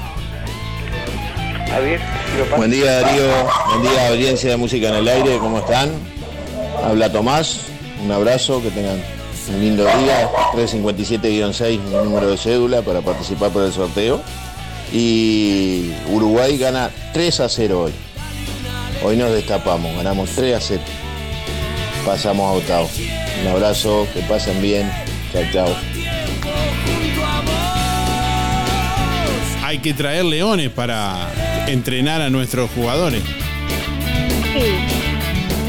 A ver, si lo. Buen día Darío, buen día audiencia de Música en el Aire, ¿cómo están? Habla Tomás, un abrazo, que tengan un lindo día, 357-6 mi número de cédula para participar por el sorteo. Y Uruguay gana 3 a 0 hoy. Hoy nos destapamos, ganamos 3 a 0. Pasamos a octavo. Un abrazo, que pasen bien. Chao, chao. Hay que traer leones para entrenar a nuestros jugadores.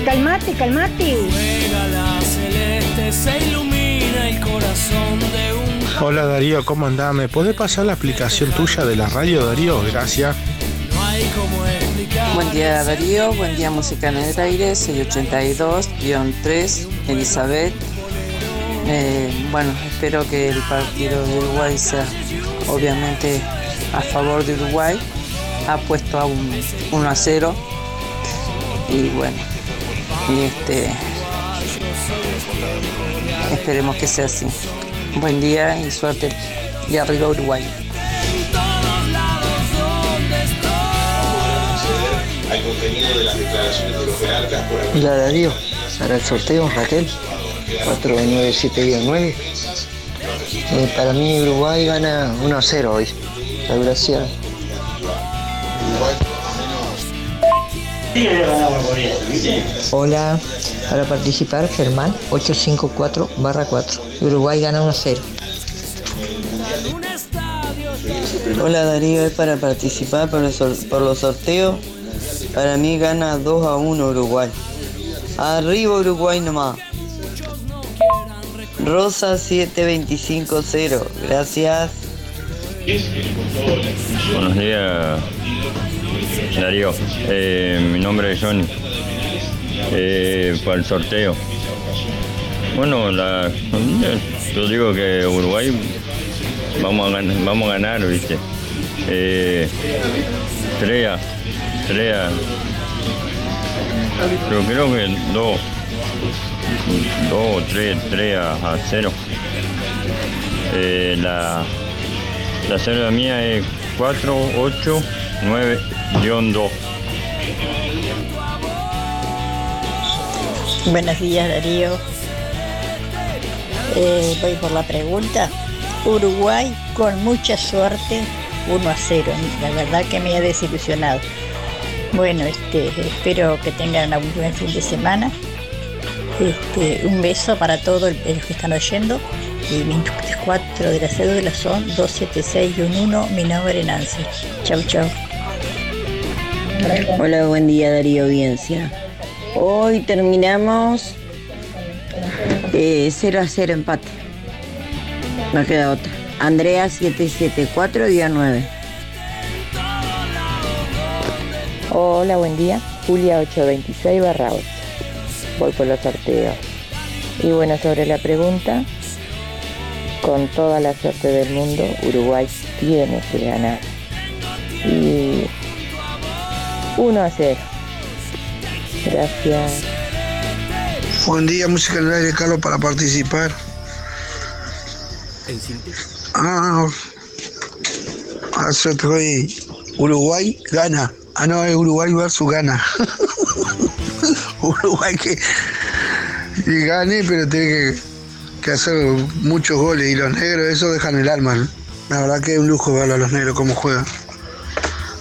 Calmate, calmate. Juega la celeste, se ilumina el corazón de un Hola Darío, ¿cómo andás? ¿Me podés pasar la aplicación tuya de la radio, Darío? Gracias. no hay como explicar. Buen día Darío, buen día Música en el Aire, 682-3, Elizabeth. Eh, bueno, espero que el partido de Uruguay sea obviamente a favor de Uruguay. Ha puesto a un 1 a 0 y bueno, y este esperemos que sea así. Buen día y suerte y arriba Uruguay. al Darío, para el sorteo Raquel, 497-9. Eh, para mí Uruguay gana 1 a 0 hoy. Muchas gracias. Hola, para participar Germán 854 4. Uruguay gana 1 a 0. Hola Darío, es para participar por, el sor- por los sorteos. Para mí gana 2 a 1 Uruguay. Arriba Uruguay nomás. Rosa 7250, gracias. Buenos días, Darío. Eh, mi nombre es Johnny. Eh, para el sorteo. Bueno, la, yo digo que Uruguay vamos a ganar, vamos a ganar ¿viste? Eh, 3 a, 3 a, pero creo que 2, 2 3, 3 a, a 0. Eh, la, la célula mía es 489-2. Buenos días Darío. Eh, voy por la pregunta. Uruguay con mucha suerte 1 a 0. La verdad que me ha desilusionado. Bueno, este, espero que tengan un buen fin de semana. Este, un beso para todos los que están oyendo. Y mis cuatro de la cédula son 27611. Mi nombre es Nancy. Chau, chau. Hola, buen día Darío Audiencia. Hoy terminamos eh, 0 a 0 empate. No queda otra. Andrea 774-9. Hola, buen día. Julia 826 barra 8. Voy por los sorteos. Y bueno, sobre la pregunta, con toda la suerte del mundo, Uruguay tiene que ganar. Y 1 a 0. Gracias. Buen día, música en el aire, Carlos, para participar. Ah, hace otro hoy. Uruguay gana. Ah, no, es Uruguay versus gana. Uruguay que, que gane, pero tiene que, que hacer muchos goles. Y los negros, eso dejan el alma. La verdad que es un lujo ver a los negros cómo juegan.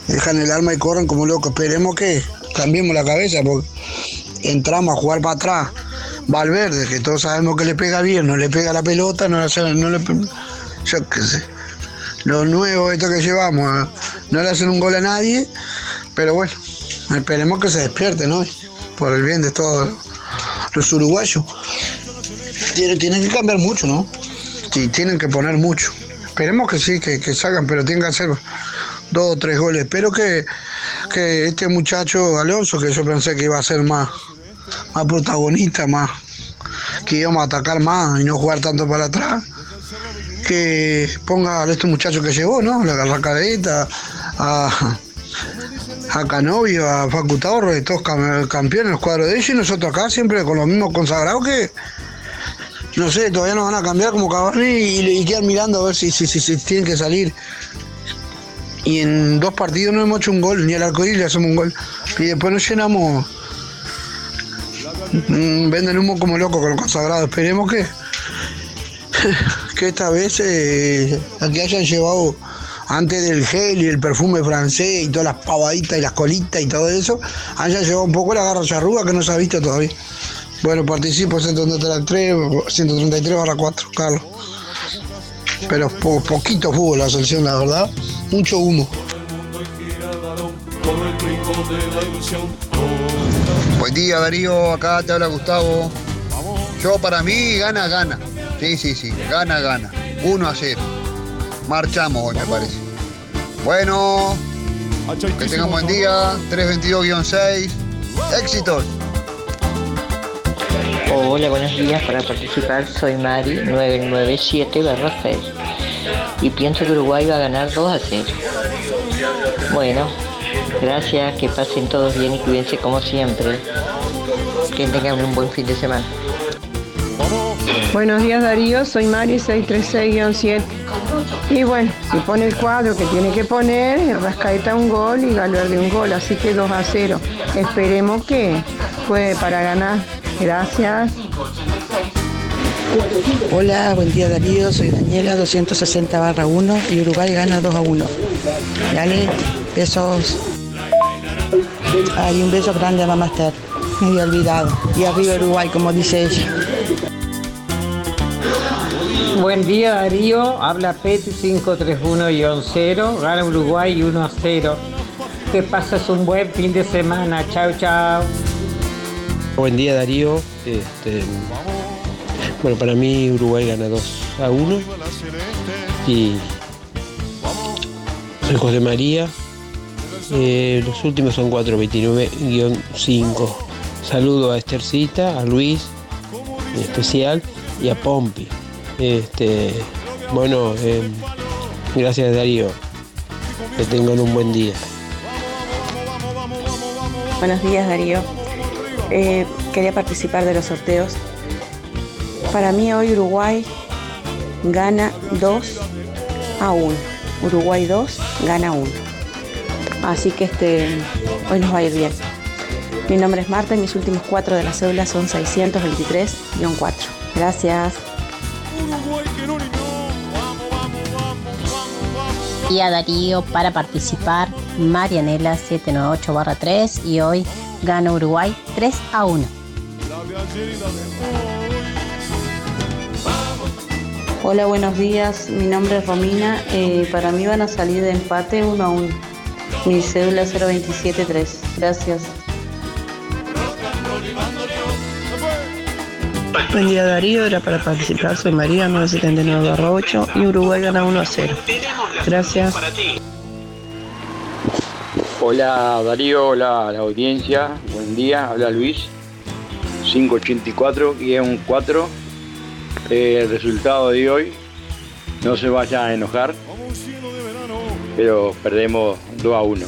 Dejan el alma y corren como locos. Esperemos que cambiemos la cabeza porque entramos a jugar para atrás. Valverde, que todos sabemos que le pega bien, no le pega la pelota, no, le hace- no le. Yo qué sé. Los nuevos, estos que llevamos, no le hacen un gol a nadie, pero bueno, esperemos que se despierte, ¿no? Por el bien de todos los uruguayos. Tienen, que cambiar mucho, ¿no? Sí, tienen que poner mucho. Esperemos que sí, que, que salgan, pero tienen que hacer dos o tres goles. Espero que, que este muchacho Alonso, que yo pensé que iba a ser más, más protagonista, más que íbamos a atacar más y no jugar tanto para atrás, que ponga a este muchacho que llegó, ¿no? La garracadeta, a, a Canovio, a Facu Torres, todos cam- campeones en los cuadros de ellos, y nosotros acá siempre con los mismos consagrados que, no sé, todavía nos van a cambiar como Cavani y, y quedan mirando a ver si, si, si, si tienen que salir. Y en dos partidos no hemos hecho un gol, ni al arcoíris le hacemos un gol. Y después nos llenamos. mm, Venden humo como loco con los consagrados. Esperemos que, que esta vez eh, que hayan llevado antes del gel y el perfume francés y todas las pavaditas y las colitas y todo eso, hayan llevado un poco la garra charruga que no se ha visto todavía. Bueno, participo 133, 133 barra 4, Carlos. Pero po- poquito fútbol la selección, la verdad. Mucho humo. Buen día Darío, acá te habla Gustavo. Yo para mí gana, gana. Sí, sí, sí, gana, gana. 1 a 0. Marchamos hoy me parece. Bueno, que tengan buen día. 322-6. Éxitos. Hola, buenos días. Para participar soy Mari 997 6 y pienso que Uruguay va a ganar 2 a 0. Bueno, gracias, que pasen todos bien y cuídense como siempre. Que tengan un buen fin de semana. Buenos días Darío, soy Mari 636-7. Y bueno, si pone el cuadro que tiene que poner, Rascaeta un gol y Valverde un gol, así que 2 a 0. Esperemos que juegue para ganar. Gracias. Hola, buen día Darío, soy Daniela 260 barra 1 y Uruguay gana 2 a 1. Dani, besos. Hay un beso grande a mamá Esther. Me había olvidado. Y arriba Uruguay, como dice ella. Buen día Darío, habla Peti 531-0, gana Uruguay 1 a 0. Que pases un buen fin de semana, chao chao. Buen día Darío. Este, bueno, para mí Uruguay gana 2 a 1. Y soy José María. Eh, los últimos son 429-5. Saludo a Estercita, a Luis en especial y a Pompi. Este, bueno, eh, gracias Darío. Que tengan un buen día. Buenos días Darío. Eh, quería participar de los sorteos. Para mí hoy Uruguay gana 2 a 1. Uruguay 2 gana 1. Así que este, hoy nos va a ir bien. Mi nombre es Marta y mis últimos cuatro de la cédula son 623-4. Gracias. Y a Darío para participar, Marianela 798-3 y hoy gana Uruguay 3 a 1. Hola, buenos días. Mi nombre es Romina. Eh, para mí van a salir de empate 1 a 1. Mi cédula 0273. Gracias. Buen día Darío, era para participar, soy María 979 barra 8 y Uruguay gana 1 a 0. Gracias. Hola Darío, hola la audiencia, buen día, habla Luis, 584-4, Eh, el resultado de hoy, no se vayan a enojar, pero perdemos 2 a 1.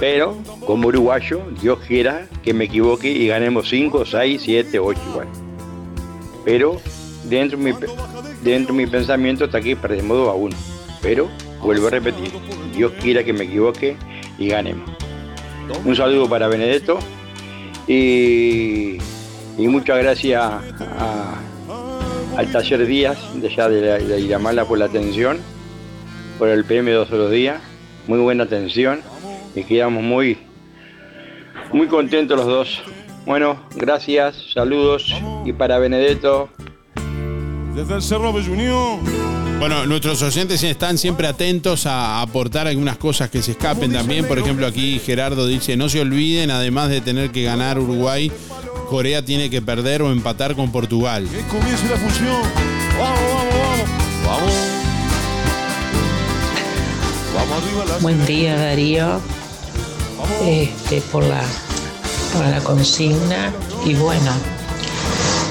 Pero como uruguayo, Dios quiera que me equivoque y ganemos 5, 6, 7, 8 igual. Pero dentro de mi, dentro de mi pensamiento está que perdemos 2 a 1. Pero vuelvo a repetir, Dios quiera que me equivoque y ganemos. Un saludo para Benedetto y, y muchas gracias a- al taller Díaz de allá de, la- de Iramala por la atención, por el PM dos los días, muy buena atención y quedamos muy, muy contentos los dos. Bueno, gracias, saludos y para Benedetto. Desde el Cerro. Bueno, nuestros oyentes están siempre atentos a aportar algunas cosas que se escapen también. Por ejemplo, aquí Gerardo dice, no se olviden, además de tener que ganar Uruguay, Corea tiene que perder o empatar con Portugal. Comienza la función. Vamos, vamos, vamos. Vamos. Vamos arriba la Buen día Darío, este, por, la, por la consigna y bueno,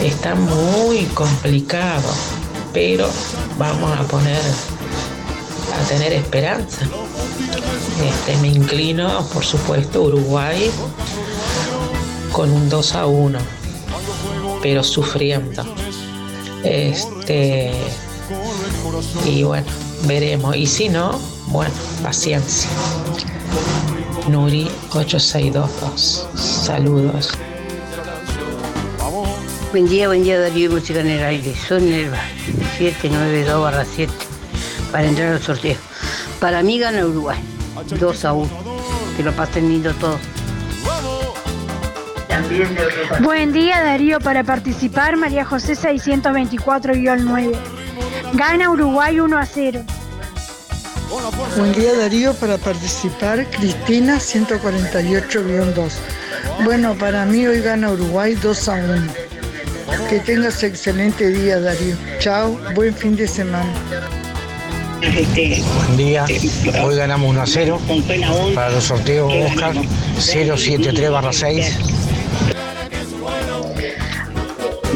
está muy complicado, pero vamos a poner, a tener esperanza. este, me inclino, por supuesto, Uruguay con un 2 a 1, pero sufriendo. Este, y bueno, veremos. Y si no, bueno, paciencia. Nuri 8622. Saludos. Buen día, buen día Darío Música en el aire. Son Nerva 792 barra 7 para entrar al sorteo. Para mí gana Uruguay 2 a 1. Que lo pasen lindo todos. Buen día Darío, para participar María José 624-9. Gana Uruguay 1 a 0. Buen día Darío, para participar Cristina 148-2. Bueno, para mí hoy gana Uruguay 2 a 1. Que tengas excelente día Darío. Chao, buen fin de semana. Buen día, hoy ganamos 1 a 0 para los sorteos Oscar 073 barra 6.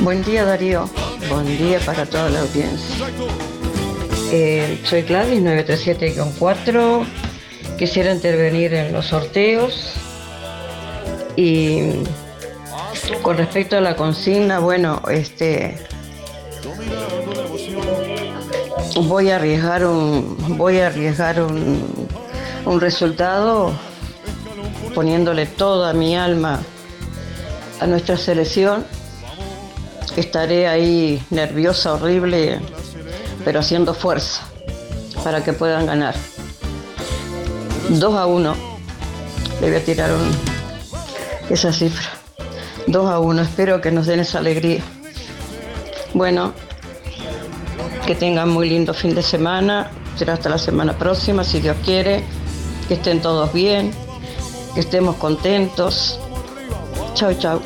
Buen día Darío, buen día para toda la audiencia. Eh, soy Gladys 937-4. Quisiera intervenir en los sorteos. Y con respecto a la consigna, bueno, este voy a arriesgar un voy a arriesgar un, un resultado poniéndole toda mi alma a nuestra selección. Estaré ahí nerviosa, horrible, pero haciendo fuerza para que puedan ganar. 2 a 1. Le voy a tirar un, esa cifra. 2 a 1. Espero que nos den esa alegría. Bueno, que tengan muy lindo fin de semana. Será hasta la semana próxima, si Dios quiere. Que estén todos bien. Que estemos contentos. Chao, chao.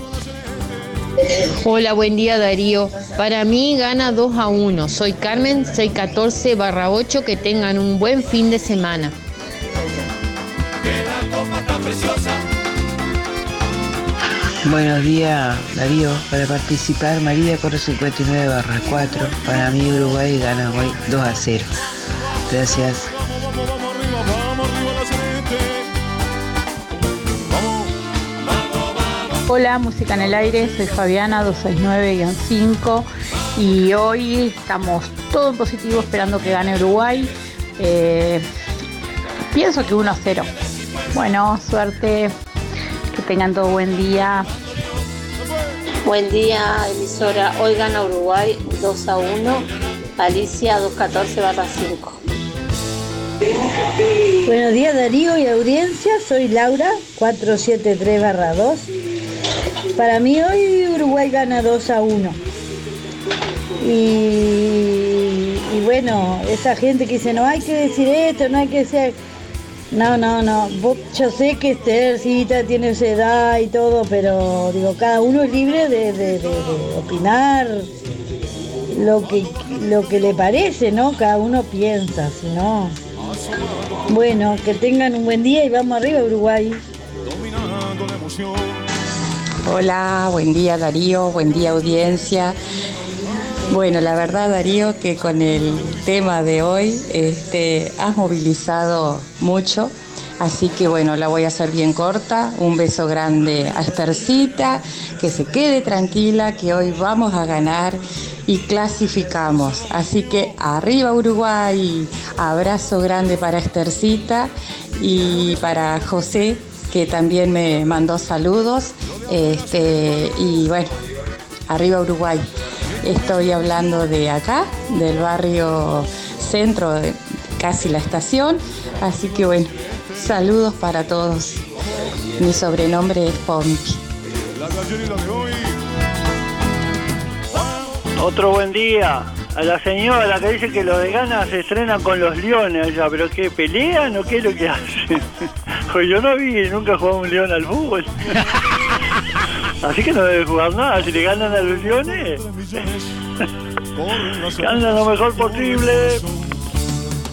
Hola, buen día Darío. Para mí gana 2 a 1. Soy Carmen 614 barra 8. Que tengan un buen fin de semana. Buenos días, Darío. Para participar, María corre 59 barra 4. Para mí, Uruguay gana hoy 2 a 0. Gracias. Hola, Música en el Aire, soy Fabiana 269-5 y hoy estamos todo en positivo esperando que gane Uruguay. Eh, pienso que 1 a 0. Bueno, suerte, tengan todo buen día. Buen día, emisora. Hoy gana Uruguay 2 a 1. Alicia 214 barra 5. Buenos días Darío y audiencia, soy Laura 473 barra 2. Para mí hoy Uruguay gana 2 a 1. Y, y bueno, esa gente que dice no hay que decir esto, no hay que decir... No, no, no. Vos- yo sé que Esthercita tiene su edad y todo, pero digo, cada uno es libre de, de- de- de opinar lo que, lo que le parece, ¿no? Cada uno piensa, si no. Bueno, que tengan un buen día y vamos arriba, Uruguay. Hola, buen día Darío, buen día audiencia. Bueno, la verdad Darío que con el tema de hoy este, has movilizado mucho, así que bueno, la voy a hacer bien corta. Un beso grande a Estercita, que se quede tranquila, que hoy vamos a ganar y clasificamos. Así que arriba Uruguay, abrazo grande para Estercita y para José, que también me mandó saludos. Este, y bueno, arriba Uruguay. Estoy hablando de acá, del barrio centro, casi la estación. Así que bueno, saludos para todos. Mi sobrenombre es Pompi. Otro buen día. A la señora que dice que los de Gana se estrenan con los leones allá, pero ¿qué? ¿Pelean o qué es lo que hacen? Pues yo no vi nunca jugar un león al fútbol. Así que no debe jugar nada. Si le ganan a los leones, que andan lo mejor posible.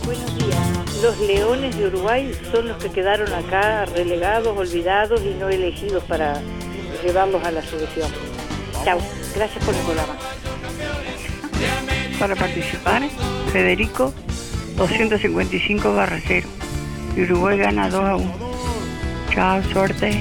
Buenos días. Los Leones de Uruguay son los que quedaron acá relegados, olvidados y no elegidos para llevarlos a la selección. Chao. Gracias por el programa. Para participar, Federico 255 barra 0. y Uruguay gana 2 a 1. Chao, suerte.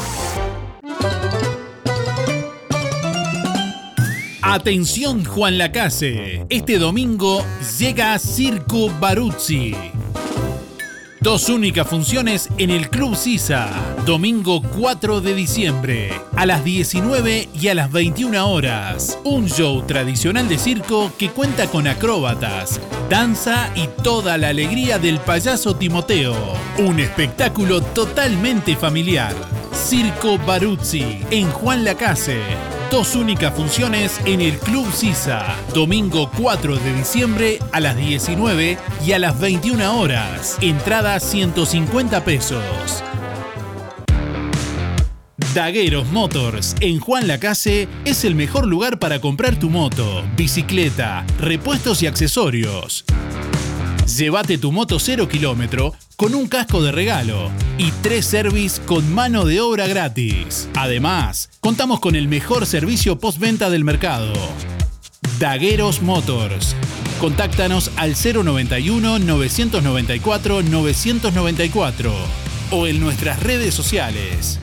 Atención Juan Lacase, este domingo llega Circo Baruzzi. Dos únicas funciones en el Club Sisa, domingo 4 de diciembre, a las 19 y a las 21 horas. Un show tradicional de circo que cuenta con acróbatas, danza y toda la alegría del payaso Timoteo. Un espectáculo totalmente familiar. Circo Baruzzi, en Juan Lacase. Dos únicas funciones en el Club Sisa. Domingo 4 de diciembre a las 19 y a las 21 horas. Entrada 150 pesos. Dagueros Motors en Juan Lacase es el mejor lugar para comprar tu moto, bicicleta, repuestos y accesorios. Llévate tu moto 0 kilómetro con un casco de regalo y tres service con mano de obra gratis. Además, contamos con el mejor servicio postventa del mercado. Dagueros Motors. Contáctanos al 091 994 994 o en nuestras redes sociales.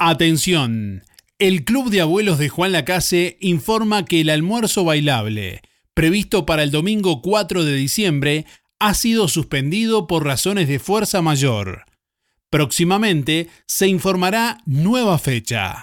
Atención. El Club de Abuelos de Juan Lacase informa que el almuerzo bailable previsto para el domingo 4 de diciembre, ha sido suspendido por razones de fuerza mayor. Próximamente se informará nueva fecha.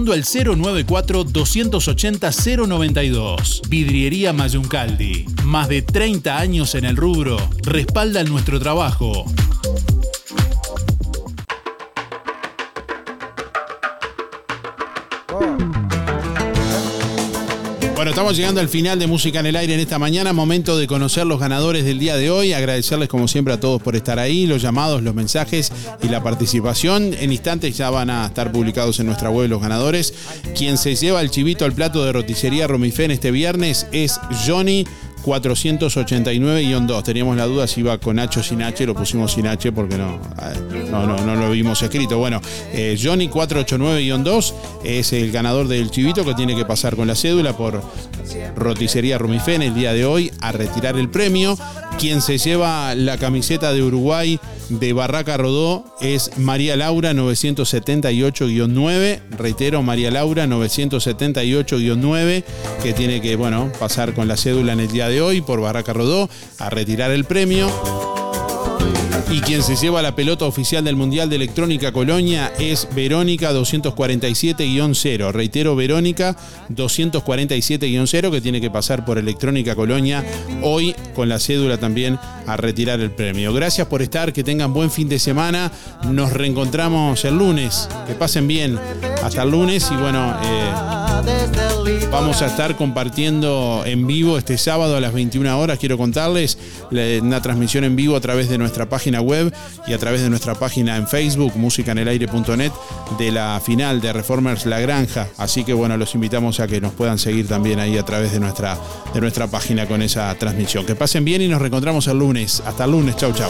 al 094-280-092. Vidriería Mayuncaldi. Más de 30 años en el rubro respaldan nuestro trabajo. Estamos llegando al final de Música en el Aire en esta mañana. Momento de conocer los ganadores del día de hoy. Agradecerles como siempre a todos por estar ahí, los llamados, los mensajes y la participación. En instantes ya van a estar publicados en nuestra web los ganadores. Quien se lleva el chivito al plato de roticería Romifén este viernes es Johnny 489-2. Teníamos la duda si iba con H o sin H, lo pusimos sin H porque no, no, no, no lo vimos escrito. Bueno, eh, Johnny 489-2 es el ganador del chivito que tiene que pasar con la cédula por roticería Rumifén el día de hoy a retirar el premio. Quien se lleva la camiseta de Uruguay de Barraca Rodó es María Laura 978-9. Reitero, María Laura 978-9, que tiene que, bueno, pasar con la cédula en el día de hoy por Barraca Rodó a retirar el premio. Y quien se lleva la pelota oficial del Mundial de Electrónica Colonia es Verónica 247-0. Reitero, Verónica 247-0 que tiene que pasar por Electrónica Colonia hoy con la cédula también a retirar el premio. Gracias por estar, que tengan buen fin de semana. Nos reencontramos el lunes. Que pasen bien. Hasta el lunes y bueno... Eh, Vamos a estar compartiendo en vivo este sábado a las 21 horas, quiero contarles, una transmisión en vivo a través de nuestra página web y a través de nuestra página en Facebook, musicanelaire.net, de la final de Reformers La Granja. Así que bueno, los invitamos a que nos puedan seguir también ahí a través de nuestra, de nuestra página con esa transmisión. Que pasen bien y nos reencontramos el lunes. Hasta el lunes, chau chau.